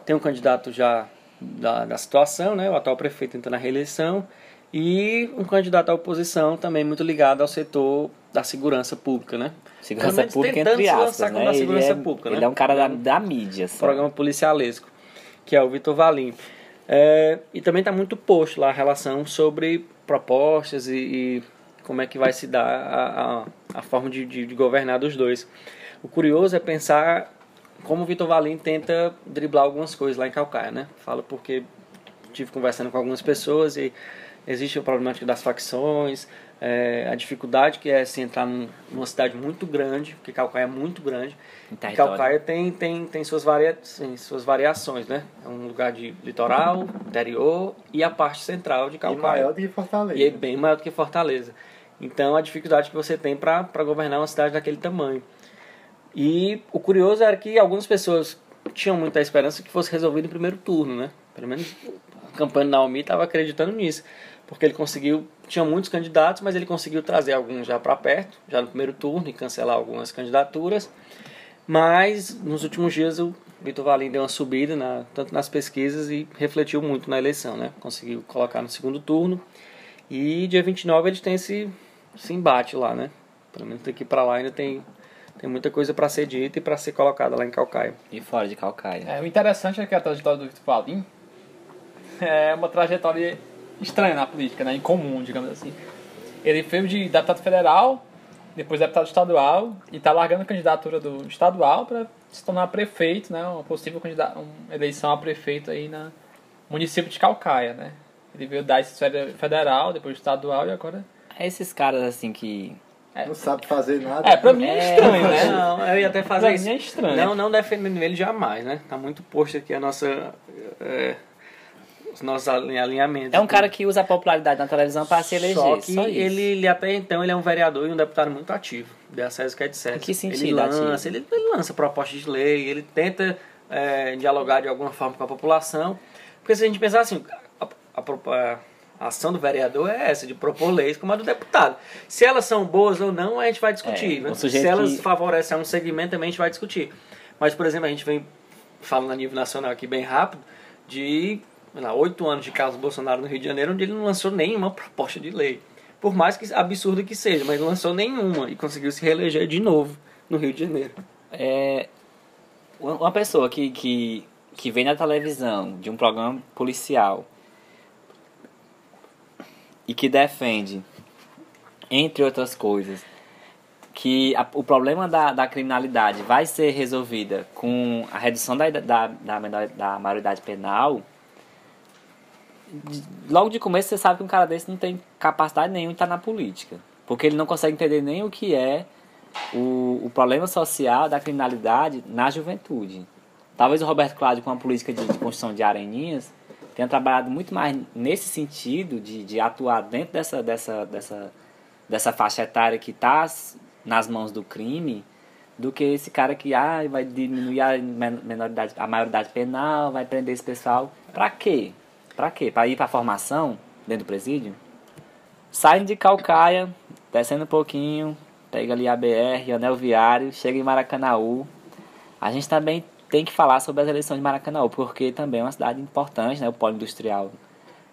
Tem um candidato já da, da situação, né? O atual prefeito entrando na reeleição e um candidato à oposição também muito ligado ao setor da segurança pública, né? Segurança pública entre aspas, né? segurança ele é, pública, ele né? é um cara da, da mídia, assim. programa policialesco, que é o Vitor Valim. É, e também está muito posto lá a relação sobre propostas e, e como é que vai se dar a, a, a forma de, de, de governar dos dois. O curioso é pensar como o Vitor Valim tenta driblar algumas coisas lá em Calcaia, né? Falo porque tive conversando com algumas pessoas e existe a problemática das facções, é, a dificuldade que é se entrar num, numa cidade muito grande, porque Calcaia é muito grande. Em E. Calcaia tem, tem, tem suas, varia, sim, suas variações, né? É um lugar de litoral, interior e a parte central de E Calcaia. maior do que Fortaleza. E é bem maior do que Fortaleza. Então, a dificuldade que você tem para governar uma cidade daquele tamanho. E o curioso era que algumas pessoas tinham muita esperança que fosse resolvido em primeiro turno, né? Pelo menos a campanha do Naomi estava acreditando nisso. Porque ele conseguiu, tinha muitos candidatos, mas ele conseguiu trazer alguns já para perto, já no primeiro turno, e cancelar algumas candidaturas. Mas nos últimos dias o Vitor Valim deu uma subida, na, tanto nas pesquisas, e refletiu muito na eleição, né? Conseguiu colocar no segundo turno. E dia 29 eles têm esse, esse embate lá, né? Pelo menos daqui para lá ainda tem, tem muita coisa para ser dita e para ser colocada lá em Calcaia. E fora de Calcaia. É, o interessante é que a trajetória do Vitor Valim é uma trajetória estranha na política, né? Incomum, digamos assim. Ele veio de deputado federal, depois deputado estadual, e está largando a candidatura do estadual para se tornar prefeito, né? Uma possível candidata, uma eleição a prefeito aí na município de Calcaia, né? Ele veio da esfera federal, depois estadual e agora... É esses caras assim que. Não sabe fazer nada. É, pra mim é É, estranho, né? Não, eu ia até fazer Pra isso. mim é estranho. Não, não defendendo ele jamais, né? Tá muito posto aqui a nossa... É, os nossos alin- alinhamentos. É um cara que usa a popularidade na televisão para se eleger. Só que só ele, ele até então ele é um vereador e um deputado muito ativo. De acesso que é de certo. Em que sentido Ele lança, ele, ele lança propostas de lei, ele tenta é, dialogar de alguma forma com a população. Porque se a gente pensar assim, a, a a- ação do vereador é essa, de propor leis como a do deputado. Se elas são boas ou não, a gente vai discutir. É, né? Se elas que- favorecem a um segmento, também a gente vai discutir. Mas, por exemplo, a gente vem falando a nível nacional aqui bem rápido, de lá, oito anos de Carlos Bolsonaro no Rio de Janeiro, onde ele não lançou nenhuma proposta de lei. Por mais que absurdo que seja, mas não lançou nenhuma e conseguiu se reeleger de novo no Rio de Janeiro. É, uma pessoa que, que, que vem na televisão de um programa policial e que defende, entre outras coisas, que a- o problema da, da criminalidade vai ser resolvida com a redução da, da, da, da maioridade penal, logo de começo você sabe que um cara desse não tem capacidade nenhuma de estar na política. Porque ele não consegue entender nem o que é o, o problema social da criminalidade na juventude. Talvez o Roberto Cláudio, com a política de, de construção de areninhas, tenha trabalhado muito mais nesse sentido de, de atuar dentro dessa, dessa, dessa, dessa faixa etária que está nas mãos do crime do que esse cara que ah, vai diminuir a men- menoridade, a maioridade penal, vai prender esse pessoal. Pra quê? Pra quê? Pra ir pra formação dentro do presídio? Saindo de Calcaia, descendo um pouquinho, pega ali a BR, anel viário, chega em Maracanaú. A gente também tem que falar sobre as eleições de Maracanaú, porque também é uma cidade importante, né? O polo industrial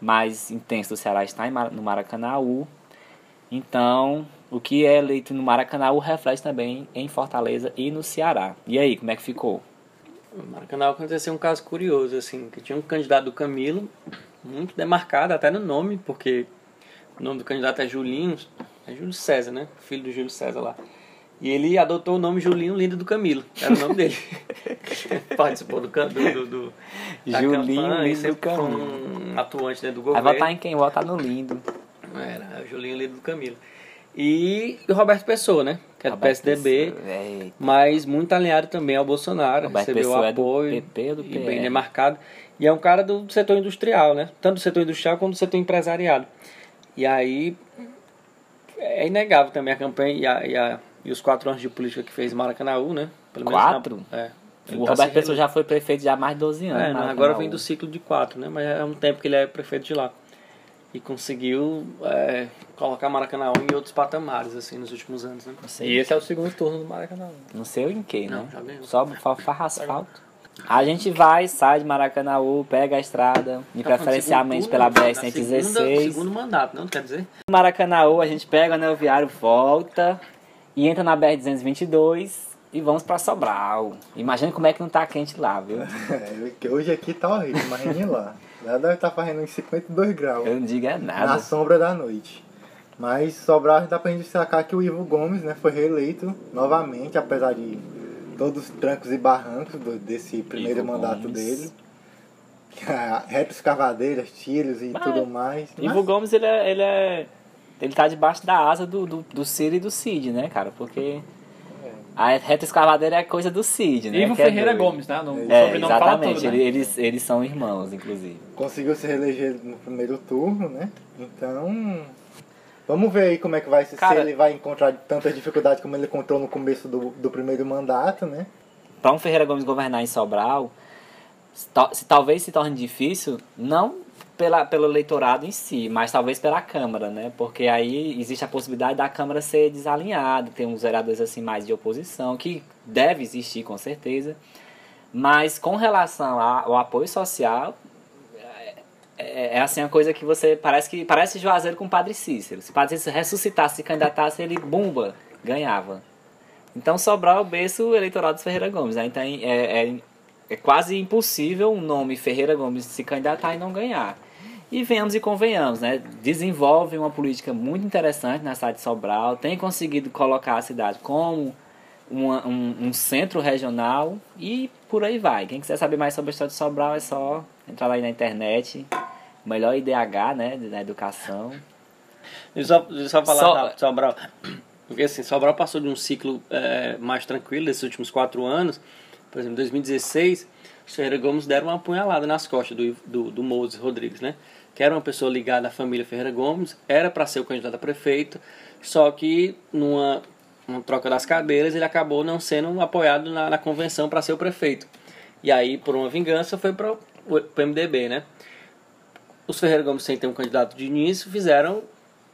mais intenso do Ceará está em no Maracanaú. Então, o que é eleito no Maracanã reflete também em Fortaleza e no Ceará. E aí, como é que ficou? No Maracanã aconteceu um caso curioso, assim, que tinha um candidato do Camilo, muito demarcado até no nome, porque o nome do candidato é Julinho, é Júlio César, né? Filho do Júlio César lá. E ele adotou o nome Julinho Lindo do Camilo, era o nome dele. Participou do, do, do, do Julinho campanha, Lindo do Camilo. um atuante dentro do Vai governo. votar em quem? Votar no lindo. Era o Julinho Lindo do Camilo. E o Roberto Pessoa, né? Que é do Roberto PSDB, Pessoa, mas muito alinhado também ao Bolsonaro. Roberto recebeu Pessoa é do apoio PP do e bem demarcado. E é um cara do setor industrial, né? Tanto do setor industrial quanto do setor empresariado. E aí é inegável também a campanha e, a, e, a- e os quatro anos de política que fez em Maracanaú, né? Pelo menos na- Quatro? é. O tá Roberto Pessoa já foi prefeito já há mais de 12 anos. é, agora vem do ciclo de quatro, né? Mas é um tempo que ele é prefeito de lá. E conseguiu é, colocar Maracanã em outros patamares, assim, nos últimos anos, né? Não E esse é o segundo turno do Maracanã. não sei em que, né? Não, já ganhou. Só fa- farra asfalto. A gente vai, sai de Maracanaú, pega a estrada, e Tá falando preferencialmente pela turno, da segunda- BR-116. Segundo mandato, não quer dizer? Maracanãú, a gente pega o anel viário, volta e entra na BR-222 e vamos pra Sobral. Imagina como é que não tá quente lá, viu? É, que hoje aqui tá horrível, imagine lá. Lá deve estar fazendo uns 52 graus. Eu não digo é na nada. sombra da noite. Mas Sobral dá pra gente destacar que o Ivo Gomes né, foi reeleito novamente, apesar de todos os trancos e barrancos do- desse primeiro Ivo mandato Gomes. dele. Retos cavadeiras, tiros e Mas- tudo mais. Ivo Gomes, ele é, ele é. Ele tá debaixo da asa do, do, do Ciro e do Cid, né, cara? Porque a reta escavadeira é coisa do Cid, né? Ivo que é Ferreira doido. Gomes, né? No É, sobrenome exatamente. tudo, né? Ele- eles, eles são irmãos, inclusive. conseguiu se reeleger no primeiro turno, né? Então, vamos ver aí como é que vai ser, Cara- se ele vai encontrar tanta dificuldade como ele encontrou no começo do, do primeiro mandato, né? Para um Ferreira Gomes governar em Sobral, se, se talvez se torne difícil, não pela, pelo eleitorado em si, mas talvez pela Câmara, né? Porque aí existe a possibilidade da Câmara ser desalinhada, ter uns vereadores assim mais de oposição, que deve existir com certeza. Mas com relação a- ao apoio social, é, é assim uma coisa que você parece que parece Juazeiro com o Padre Cícero. Se o Padre Cícero ressuscitasse, se candidatasse, ele bumba, ganhava. Então Sobral é o berço eleitoral dos Ferreira Gomes. Né? Então é, é, é quase impossível um nome Ferreira Gomes se candidatar e não ganhar. E venhamos e convenhamos, né? Desenvolve uma política muito interessante na cidade de Sobral, tem conseguido colocar a cidade como uma- um, um centro regional e por aí vai. Quem quiser saber mais sobre a história de Sobral é só entrar lá aí na internet. O melhor IDH, né? Na educação. Deixa eu só, deixa eu só falar rápido, Sobral. Porque assim, Sobral passou de um ciclo é, mais tranquilo desses últimos quatro anos. Por exemplo, em 2016, os Ferreira Gomes deram uma apunhalada nas costas do, do, do Moses Rodrigues, né? Que era uma pessoa ligada à família Ferreira Gomes, era para ser o candidato a prefeito, só que numa, numa troca das cadeiras ele acabou não sendo apoiado na, na convenção para ser o prefeito. E aí, por uma vingança, foi para o MDB, né? os Ferreira Gomes, sem ter um candidato de início, fizeram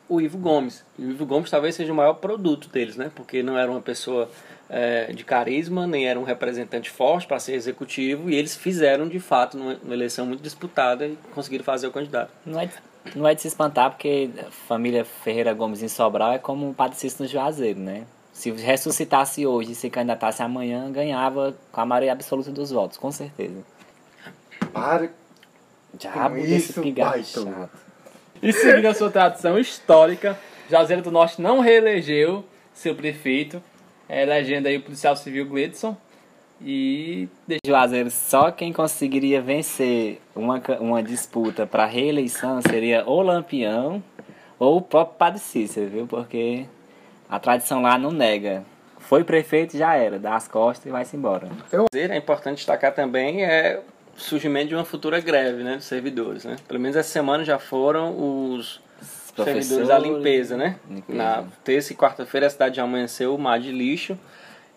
o Ivo Gomes. E o Ivo Gomes talvez seja o maior produto deles, né? Porque não era uma pessoa é, de carisma, nem era um representante forte para ser executivo, e eles fizeram, de fato, numa, numa eleição muito disputada e conseguiram fazer o candidato. Não é, de- não é de se espantar, porque a família Ferreira Gomes em Sobral é como o Padre Cícero no Juazeiro, né? Se ressuscitasse hoje e se candidatasse amanhã, ganhava com a maioria absoluta dos votos, com certeza. Para Diabo Com desse isso, pigarro chato. E seguindo a sua tradição histórica, Juazeiro do Norte não reelegeu seu prefeito, é, elegendo aí o policial civil Gledson. E Juazeiro, só quem conseguiria vencer uma, uma disputa para reeleição seria ou Lampião ou o próprio Padre Cícero, viu? Porque a tradição lá não nega. Foi prefeito, já era. Dá as costas e vai-se embora. dizer, é importante destacar também é o surgimento de uma futura greve né, dos servidores. Né? Pelo menos essa semana já foram os servidores da limpeza. Né? Limpeza. Na terça e quarta-feira a cidade já amanheceu o mar de lixo.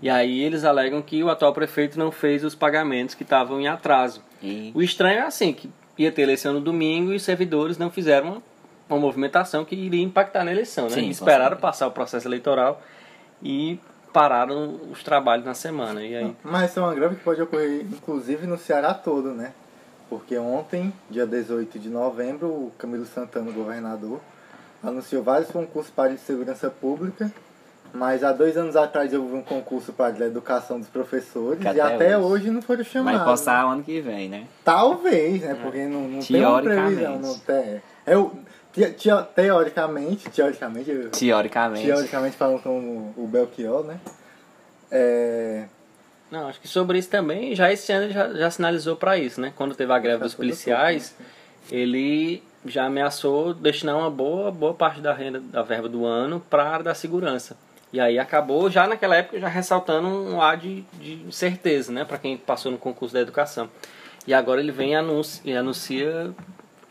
E aí eles alegam que o atual prefeito não fez os pagamentos que estavam em atraso. E O estranho é assim, que ia ter eleição no domingo e os servidores não fizeram uma, uma movimentação que iria impactar na eleição, né? Sim, Esperaram passar o processo eleitoral e pararam os trabalhos na semana. E aí, Mas essa é uma greve que pode ocorrer, inclusive, no Ceará todo, né? Porque ontem, dia 18 de novembro, o Camilo Santana, o governador, anunciou vários concursos para a área de segurança pública, mas há dois anos atrás houve um concurso para a educação dos professores Que e até até hoje. hoje não foram vai chamados. passar o ano que vem, né? Talvez, né? Porque não, não tem uma previsão. Não tem. Eu, te- te- teoricamente, teoricamente, eu- Teoricamente. teoricamente falando com o Belchior, né? É, Não, acho que sobre isso também, já esse ano ele já, já sinalizou para isso, né? Quando teve a greve Já dos policiais, ele já ameaçou destinar uma boa, boa parte da renda, da verba do ano para a área da segurança. E aí acabou, já naquela época, já ressaltando um ar de, de certeza, né? Para quem passou no concurso da educação. E agora ele vem e anuncia, e anuncia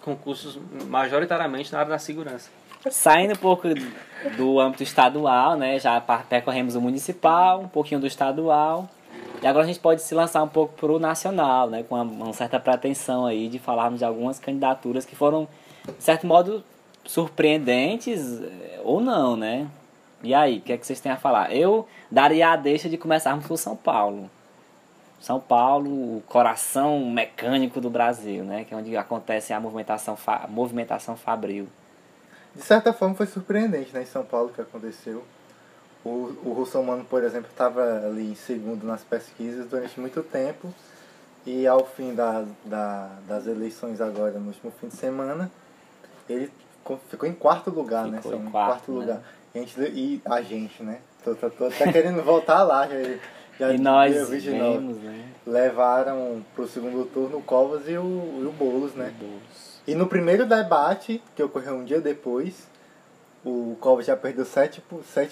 concursos majoritariamente na área da segurança. Saindo um pouco do âmbito estadual, né? Já percorremos o municipal, um pouquinho do estadual. E agora a gente pode se lançar um pouco pro nacional, né? Com uma, uma certa pretensão aí de falarmos de algumas candidaturas que foram, de certo modo, surpreendentes eh, ou não, né? E aí, o que é que vocês têm a falar? Eu daria a deixa de começarmos por São Paulo. São Paulo, o coração mecânico do Brasil, né? Que é onde acontece a movimentação, fa movimentação fabril. de certa forma foi surpreendente, né? Em São Paulo que aconteceu. O, o Russomano, por exemplo, estava ali em segundo nas pesquisas durante muito tempo. E ao fim da, da, das eleições agora, no último fim de semana, ele ficou, em quarto lugar, né? Ficou São em em quarto, quarto né? lugar. E a gente, e a gente né? Tô, tô, tô até querendo voltar lá. Já, já E nós o vemos, né? levaram pro segundo turno o Covas e o, e o Boulos, né? E no primeiro debate, que ocorreu um dia depois, o Covas já perdeu 7%,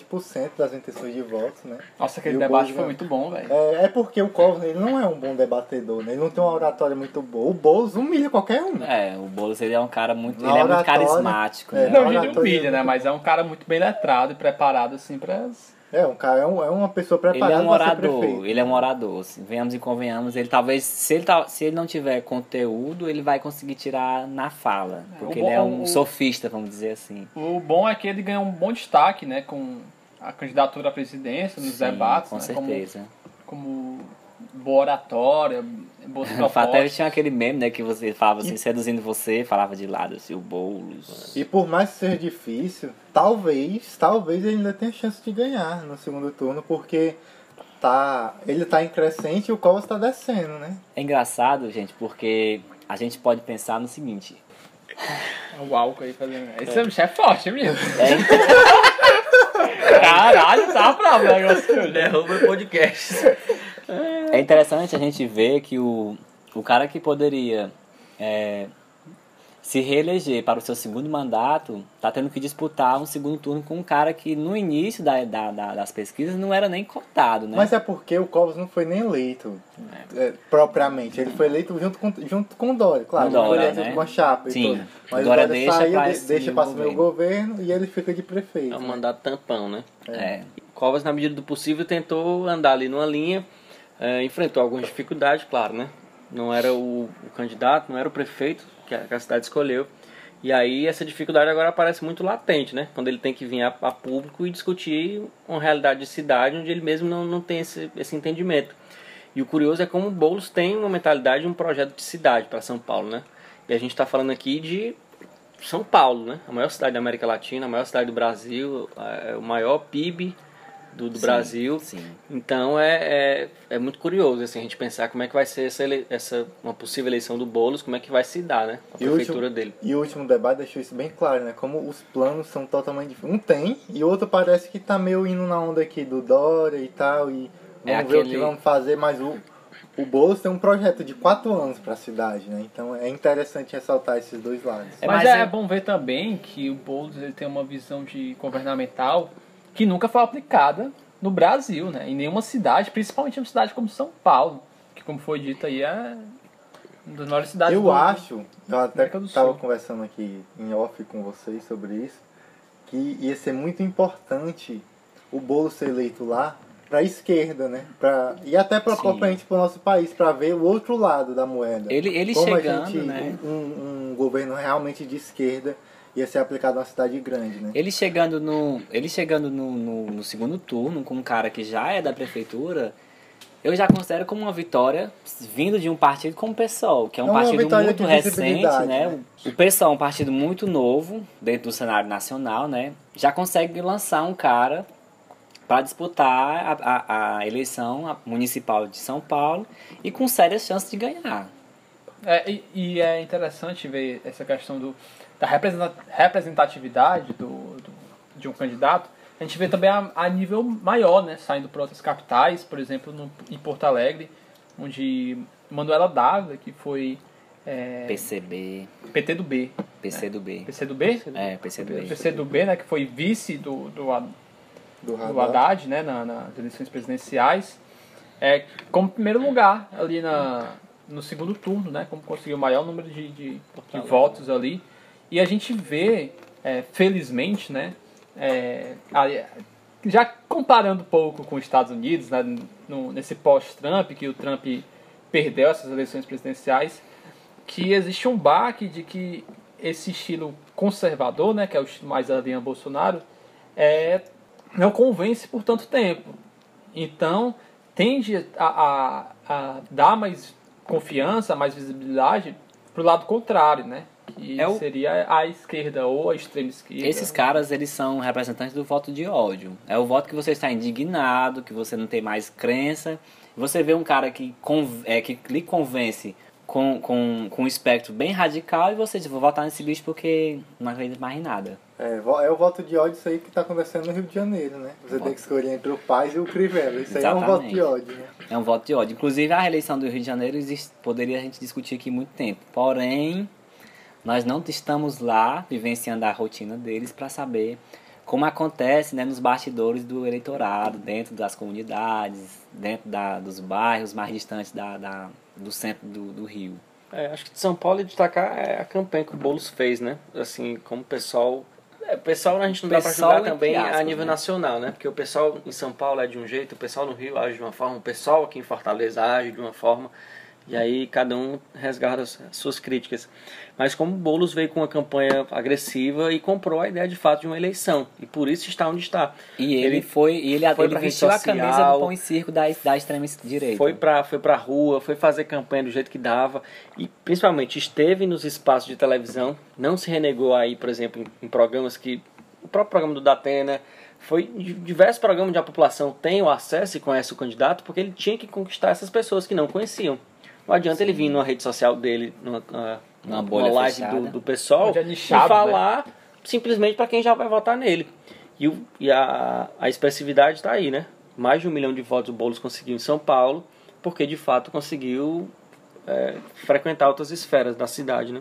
por- 7 das intenções de votos, né? Nossa, aquele debate Boulos foi muito bom, velho. É, é porque o Covas ele não é um bom debatedor, né? Ele não tem uma oratória muito boa. O Boulos humilha qualquer um. né? É, o Boulos ele é um cara muito. Na ele é muito oratória, carismático, é, né? Não, ele oratória humilha, é né? Mas é um cara muito bem letrado e preparado, assim, pra... É, um cara, é, um- é uma pessoa Ele é preparada um orador, ele é um orador, assim, venhamos e convenhamos. Ele talvez, se ele, tá, se ele não tiver conteúdo, ele vai conseguir tirar na fala. Porque o ele é bom- um o- sofista, vamos dizer assim. O bom é que ele ganhou um bom destaque, né? Com a candidatura à presidência, nos Sim, debates, Com né? certeza. Como, como boa oratória, boas Até tinha aquele meme, né, que você falava assim, seduzindo você, falava de lado, assim, o Boulos. E por mais que seja difícil, talvez, talvez ele ainda tenha chance de ganhar no segundo turno, porque tá, ele tá em crescente e o Covas tá descendo, né? É engraçado, gente, porque a gente pode pensar no seguinte. O álcool aí fazendo. Esse bicho é forte, mesmo. É, Caralho, tá bravo o negócio. Derruba o podcast. É interessante a gente ver que o, o cara que poderia é, se reeleger para o seu segundo mandato está tendo que disputar um segundo turno com um cara que no início da, da, da- das pesquisas não era nem cotado, né? Mas é porque o Covas não foi nem eleito é, propriamente. Ele foi eleito junto com, junto com o Dória, claro. Ele foi Dória, eleito né? com a chapa Sim, e tudo. Mas o o Dória Dória, deixa saiu, assumir deixa o pra assumir o governo. governo e ele fica de prefeito. É um né? mandato tampão, né? É. Covas, na medida do possível, tentou andar ali numa linha, eh, enfrentou algumas dificuldades, claro, né? Não era o, o candidato, não era o prefeito que a, que a cidade escolheu. E aí essa dificuldade agora aparece muito latente, né? Quando ele tem que vir a, a público e discutir uma realidade de cidade onde ele mesmo não, não tem esse, esse entendimento. E o curioso é como o Boulos tem uma mentalidade, um projeto de cidade para São Paulo, né? E a gente está falando aqui de São Paulo, né? A maior cidade da América Latina, a maior cidade do Brasil, é o maior PIB do, do Sim, Brasil. Sim. Então é, é, é muito curioso assim, a gente pensar como é que vai ser essa, ele- essa uma possível eleição do Boulos, como é que vai se dar, né? A E o prefeitura último- dele. E o último debate deixou isso bem claro, né? Como os planos são totalmente diferentes. Um tem, e o outro parece que tá meio indo na onda aqui do Dória e tal, e vamos É ver o que aquele- vamos fazer, mas o, o Boulos tem um projeto de quatro anos para a cidade, né? Então é interessante ressaltar esses dois lados. É, mas mas é, é- bom ver também que o Boulos ele tem uma visão de governamental que nunca foi aplicada no Brasil, né? Em nenhuma cidade, principalmente em uma cidade como São Paulo, que como foi dito aí é uma das maiores cidades Eu do acho, eu até estava conversando aqui em off com vocês sobre isso, que ia ser muito importante o Boulos ser eleito lá para a esquerda, né? Pra, e até para propriamente para o nosso país, para ver o outro lado da moeda. Ele, ele Como chegando, a gente, né? um, um governo realmente de esquerda ia ser aplicado numa cidade grande, né? Ele chegando no, ele chegando no, no, no segundo turno com um cara que já é da prefeitura, eu já considero como uma vitória vindo de um partido como o PSOL, que é um É partido muito recente, né? né? O PSOL é um partido muito novo dentro do cenário nacional, né? Já consegue lançar um cara para disputar a, a, a eleição municipal de São Paulo e com sérias chances de ganhar. É, e, e é interessante ver essa questão do, da representa- representatividade do, do- de um candidato. A gente vê também a, a nível maior, né? Saindo para outras capitais, por exemplo, no, em Porto Alegre, onde Manuela Dávila, que foi é, PCB, PT do B. PC do B. PC do B? É, PC do B. PC do B, né? Que foi vice do, do, Do do Haddad, né? Na, nas eleições presidenciais. É, como primeiro lugar ali na, no segundo turno, né? Como conseguiu o maior número de, de, de votos ali. E a gente vê, é, felizmente, né? é, já comparando um pouco com os Estados Unidos, né, no- nesse pós-Trump, que o Trump perdeu essas eleições presidenciais, que existe um baque de que esse estilo conservador, né, que é o estilo mais da linha Bolsonaro, é, não convence por tanto tempo. Então, tende a, a, a dar mais confiança, mais visibilidade para o lado contrário, né? Que É o- seria a esquerda ou a extrema esquerda. Esses caras, eles são representantes do voto de ódio. É o voto que você está indignado, que você não tem mais crença. Você vê um cara que, conv- é, que lhe convence com, com, com um espectro bem radical e você diz, vou votar nesse bicho porque não acredito mais em nada. É, é o voto de ódio isso aí que está acontecendo no Rio de Janeiro, né? Você tem que escolher entre o Paz e o Crivella. Isso aí é um voto Exatamente. de ódio, né? É um voto de ódio. Inclusive, a reeleição do Rio de Janeiro existe, poderia a gente discutir aqui muito tempo. Porém, nós não estamos lá vivenciando a rotina deles para saber como acontece né, nos bastidores do eleitorado, dentro das comunidades, dentro da, dos bairros mais distantes da, da- do centro do, do Rio. É, acho que de São Paulo e destacar é a campanha que o Boulos fez, né? Assim, como o pessoal. É, o pessoal a gente não dá pra Pessoal, julgar também a aspas, nível né? nacional, né? Porque o pessoal em São Paulo é de um jeito, o pessoal no Rio age de uma forma, o pessoal aqui em Fortaleza age de uma forma. E aí cada um resguarda as suas críticas. Mas como o Boulos veio com uma campanha agressiva e comprou a ideia de fato de uma eleição. E por isso está onde está. E ele, Ele foi, e ele, foi ele vestiu a social, camisa do pão e circo da, da extrema direita. Foi pra, foi pra rua, foi fazer campanha do jeito que dava e principalmente esteve nos espaços de televisão, não se renegou aí, por exemplo, em, em programas que. O próprio programa do Datena, foi diversos programas onde a população tem o acesso e conhece o candidato, porque ele tinha que conquistar essas pessoas que não conheciam. Não adianta ele vir numa rede social dele, numa, numa, Numa live fechada. do, do pessoal, é nichado, e falar simplesmente para quem já vai votar nele. E, o, e a, a expressividade está aí, né? Mais de um milhão de votos o Boulos conseguiu em São Paulo, porque de fato conseguiu é, frequentar outras esferas da cidade, né?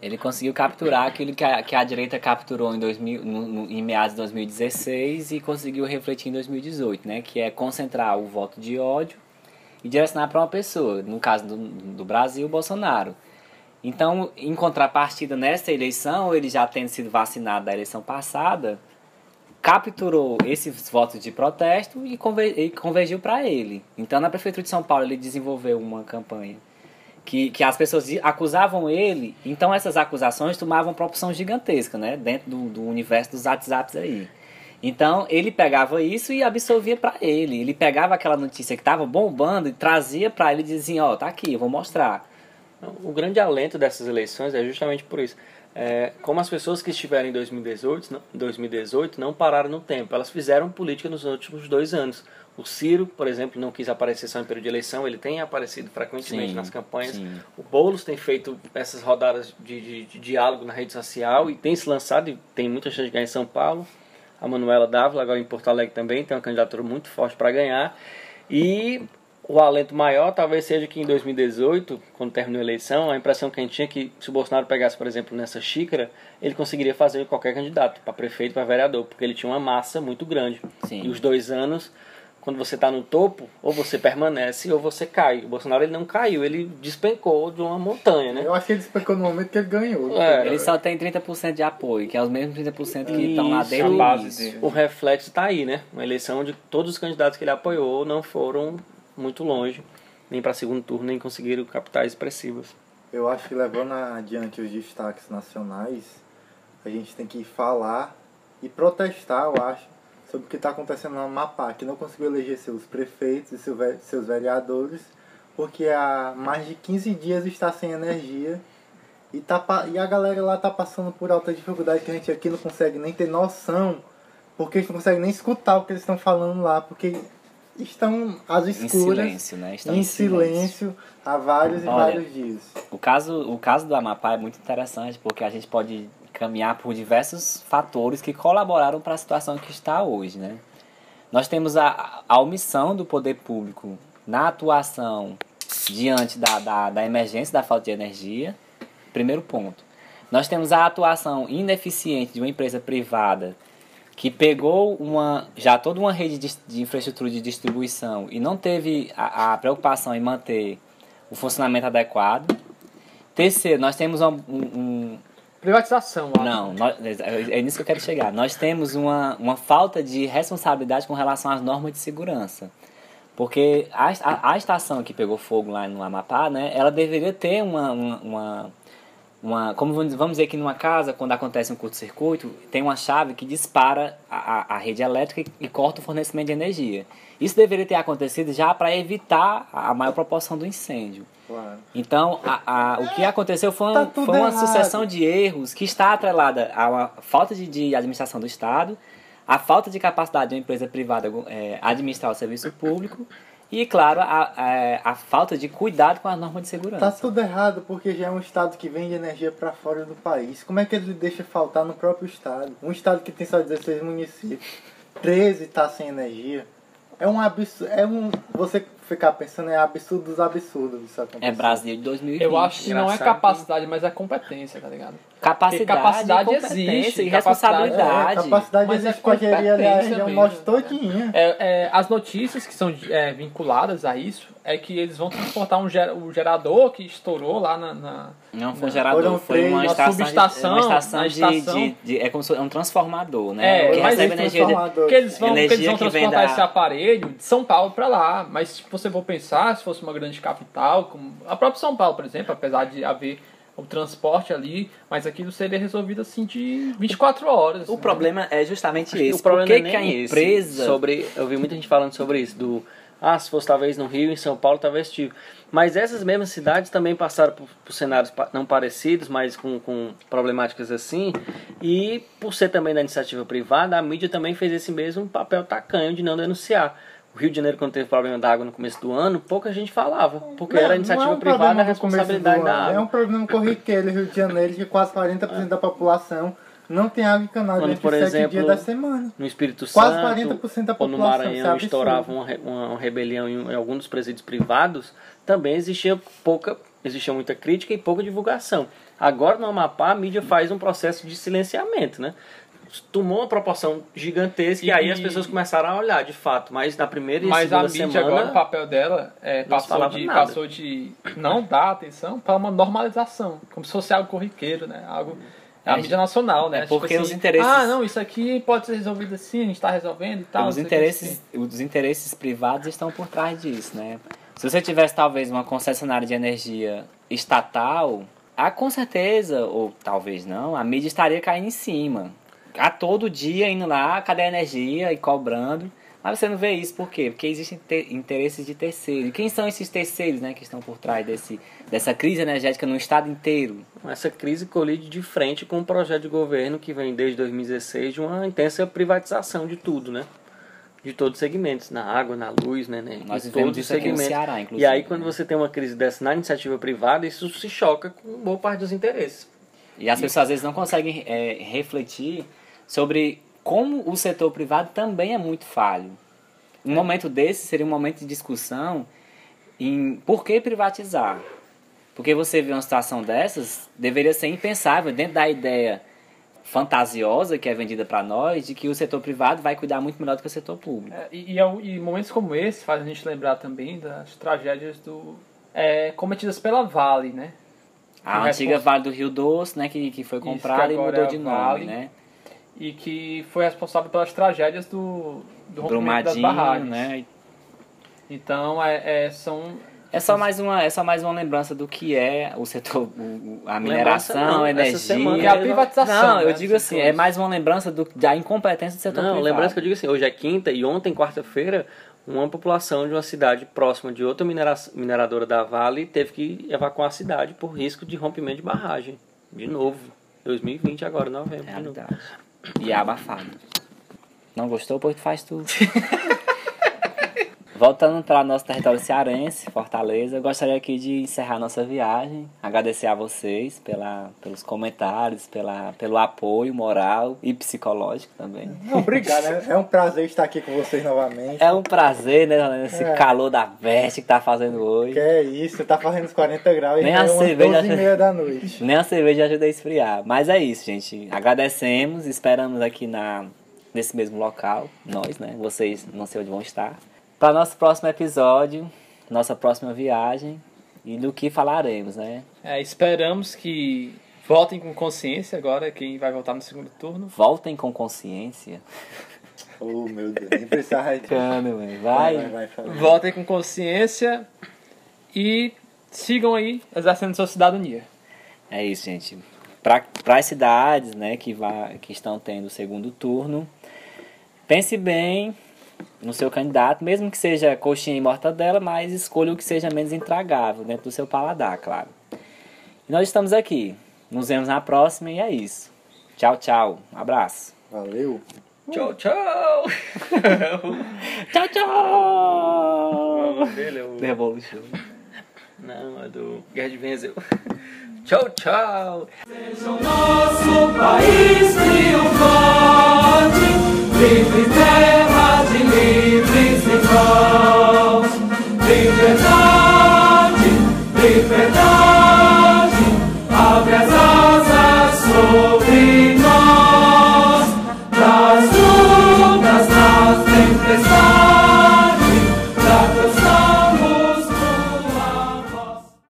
Ele conseguiu capturar aquilo que a, que a direita capturou em, 2000, no, no- em meados de 2016 e conseguiu refletir em 2018, né? Que é concentrar o voto de ódio e direcionar para uma pessoa, no caso do, do Brasil, Bolsonaro. Então, em contrapartida nessa eleição, ele já tendo sido vacinado da eleição passada, capturou esses votos de protesto e, conver, e convergiu para ele. Então, na Prefeitura de São Paulo, ele desenvolveu uma campanha que, que as pessoas acusavam ele, então essas acusações tomavam proporção gigantesca, né? Dentro do, do universo dos WhatsApps aí. Então ele pegava isso e absorvia para ele. Ele pegava aquela notícia que estava bombando e trazia para ele e dizia: Ó, tá aqui, eu vou mostrar. O grande alento dessas eleições é justamente por isso. É, como as pessoas que estiveram em 2018 não, 2018 não pararam no tempo, elas fizeram política nos últimos dois anos. O Ciro, por exemplo, não quis aparecer só em período de eleição, ele tem aparecido frequentemente Sim, nas campanhas. sim. O Boulos tem feito essas rodadas de, de- de diálogo na rede social e tem se lançado e tem muita chance de ganhar em São Paulo. A Manuela Dávila, agora em Porto Alegre também, tem uma candidatura muito forte para ganhar. E o alento maior talvez seja que em 2018, quando terminou a eleição, a impressão que a gente tinha é que se o Bolsonaro pegasse, por exemplo, nessa xícara, ele conseguiria fazer qualquer candidato, para prefeito, para vereador, porque ele tinha uma massa muito grande. Sim. E os dois anos, quando você está no topo, ou você permanece ou você cai. O Bolsonaro ele não caiu, ele despencou de uma montanha, né? Eu acho que ele despecou no momento que ele ganhou. É. Ele só tem 30% de apoio, que é os mesmos 30% que estão lá Isso, desde o base. O reflexo está aí, né? Uma eleição onde todos os candidatos que ele apoiou não foram muito longe, nem para segundo turno, nem conseguiram capitais expressivas. Eu acho que levando adiante os destaques nacionais, a gente tem que falar e protestar, eu acho, sobre o que está acontecendo no Amapá, que não conseguiu eleger seus prefeitos e seus vereadores, porque há mais de 15 dias está sem energia e, tá, e a galera lá está passando por alta dificuldade que a gente aqui não consegue nem ter noção, porque a gente não consegue nem escutar o que eles estão falando lá, porque estão às Em escuras, silêncio, né? Estão em silêncio há vários e Olha, vários dias. O caso, o caso do Amapá é muito interessante porque a gente pode caminhar por diversos fatores que colaboraram para a situação que está hoje, né? Nós temos a, a omissão do poder público na atuação diante da, da, da emergência da falta de energia, primeiro ponto. Nós temos a atuação ineficiente de uma empresa privada que pegou uma, já toda uma rede de, de infraestrutura de distribuição e não teve a, a preocupação em manter o funcionamento adequado. Terceiro, nós temos um, um- um- Privatização, lá. não, nós- é nisso que eu quero chegar. Nós temos uma, uma falta de responsabilidade com relação às normas de segurança. Porque a, a, a estação que pegou fogo lá no Amapá, né, ela deveria ter uma, uma, uma, uma- como vamos dizer que numa casa, quando acontece um curto-circuito, tem uma chave que dispara a, a, a rede elétrica e, e corta o fornecimento de energia. Isso deveria ter acontecido já para evitar a maior proporção do incêndio. Claro. Então, a, o que aconteceu foi, Tá foi uma errado. sucessão de erros que está atrelada a uma falta de, de administração do Estado, a falta de capacidade de uma empresa privada é, administrar o serviço público e, claro, a, a, a falta de cuidado com as normas de Tá segurança. tudo errado porque já é um estado que vende energia para fora do país. Como é que ele deixa faltar no próprio estado? Um estado que tem só 16 municípios, 13 tá sem energia. É um absurdo, é um você ficar pensando é absurdo dos absurdos isso acontecer. É Brasil de 2020. Eu acho que não é capacidade, mas é competência, tá ligado? Capacidade, capacidade existe, e capacidade- É, responsabilidade. capacidade Mas é existe ali a competência região mesmo. norte todinha. É, é, as notícias que são é, vinculadas a isso é que eles vão transportar um ger- o gerador que estourou lá na. na- Não foi um Não, gerador, foi uma estação, subestação, de, uma estação, na de, estação. de- de- É como se fosse um transformador, né? É, que mas recebe esse energia de, que eles vão, que Energia eles vão que vem transportar da- esse aparelho de São Paulo para lá. Mas se você for pensar, se fosse uma grande capital, como a própria São Paulo, por exemplo, apesar de haver o transporte ali, mas aquilo seria resolvido assim de 24 horas. O né? problema é justamente Acho esse. o problema Por que, é que a empresa. sobre eu vi muita gente falando sobre isso do ah se fosse talvez no Rio em São Paulo talvez tive mas essas mesmas cidades também passaram por, por cenários não parecidos mas com, com problemáticas assim e por ser também da iniciativa privada a mídia também fez esse mesmo papel tacanho de não denunciar o Rio de Janeiro quando teve problema da água no começo do ano pouca gente falava porque Não, era iniciativa é um privada a no responsabilidade da água É um problema corriqueiro Rio de Janeiro que quase 40% da população não tem água encanada Quando, por exemplo, dias da semana. no Espírito Quase Santo 40% da ou no população, isso é Maranhão estourava uma, uma rebelião em, em algum dos presídios privados, também existia pouca, existia muita crítica e pouca divulgação. Agora no Amapá a mídia faz um processo de silenciamento, né? Tomou uma proporção gigantesca e, E- aí as pessoas começaram a olhar, de fato. Mas na primeira e Mas a segunda mídia semana... agora, o papel dela é, passou, de, nada. passou de não dar atenção para uma normalização, como se fosse algo corriqueiro, né? Algo, é a É, mídia nacional, né? é porque os assim, interesses- Ah, não, isso aqui pode ser resolvido assim, a gente está resolvendo e tal. os interesses, assim. os interesses privados estão por trás disso, né? Se você tivesse talvez uma concessionária de energia estatal, ah, com certeza, ou talvez não, a mídia estaria caindo em cima. A todo dia indo lá, cadê a energia e cobrando. Mas você não vê isso por quê? Porque existem te- interesses de terceiros. E quem são esses terceiros, né, que estão por trás desse, dessa crise energética no estado inteiro? Essa crise colide de frente com um projeto de governo que vem desde 2016 de uma intensa privatização de tudo, né? De todos os segmentos, na água, na luz, né? né? Nós todos os segmentos. Ceará, E inclusive. aí, quando né? você tem uma crise dessa na iniciativa privada, isso se choca com boa parte dos interesses. E as pessoas às vezes não conseguem é, refletir sobre como o setor privado também é muito falho. um momento desse seria um momento de discussão em por que privatizar. Porque você vê uma situação dessas, deveria ser impensável dentro da ideia fantasiosa que é vendida para nós de que o setor privado vai cuidar muito melhor do que o setor público. É, e, e, é momentos como esse fazem a gente lembrar também das tragédias do, é, cometidas pela Vale, né? A antiga Vale do Rio Doce, né, que, que foi comprada que e mudou é de nome, Vale. né? E que foi responsável pelas tragédias do, do rompimento das Brumadinho, barragens. né? Então, é, é, são... É só mais uma, é só mais uma lembrança do que é o setor, o- a mineração, não, a energia. semana é a privatização, Não, eu né, digo dos assim, é mais uma lembrança do, da incompetência do setor Não, privado. lembrança que eu digo assim, hoje é quinta e ontem, quarta-feira, uma população de uma cidade próxima de outra minera mineradora da Vale teve que evacuar a cidade por risco de rompimento de barragem. De novo. 2020 agora, novembro. É de novo. E é abafado. Não gostou? Pois tu faz tudo. Voltando para nosso território cearense, Fortaleza, eu gostaria aqui de encerrar nossa viagem, agradecer a vocês pela, pelos comentários, pela, pelo apoio moral e psicológico também. Obrigado, né? é um prazer estar aqui com vocês novamente. É um prazer, né, nesse É. calor da veste que tá fazendo hoje. Que é isso, tá fazendo os 40 graus e Nem já a é cerveja 12 e meia da noite. Nem a cerveja ajuda a esfriar. Mas é isso, gente. Agradecemos, esperamos aqui na, nesse mesmo local, nós, né? Vocês não sei onde vão estar. Para nosso próximo episódio, nossa próxima viagem e do que falaremos, né? É, esperamos que votem com consciência agora, quem vai votar no segundo turno. Voltem com consciência. Oh, meu Deus, nem precisava mano. Vai, Vai. vai, vai. Votem com consciência e sigam aí exercendo sua cidadania. É isso, gente. Para as cidades, né, que, vai, que estão tendo o segundo turno, pense bem no seu candidato, mesmo que seja coxinha e mortadela, mas escolha o que seja menos intragável dentro do seu paladar, claro. E nós estamos aqui. Nos vemos na próxima e é isso. Tchau, tchau. Um abraço. Valeu. Tchau, tchau! Tchau, tchau! O dele é o... Não, é do Guerra de Venzel. tchau, tchau! Nosso país triunfante, livre terra de livres irmãos, liberdade, liberdade.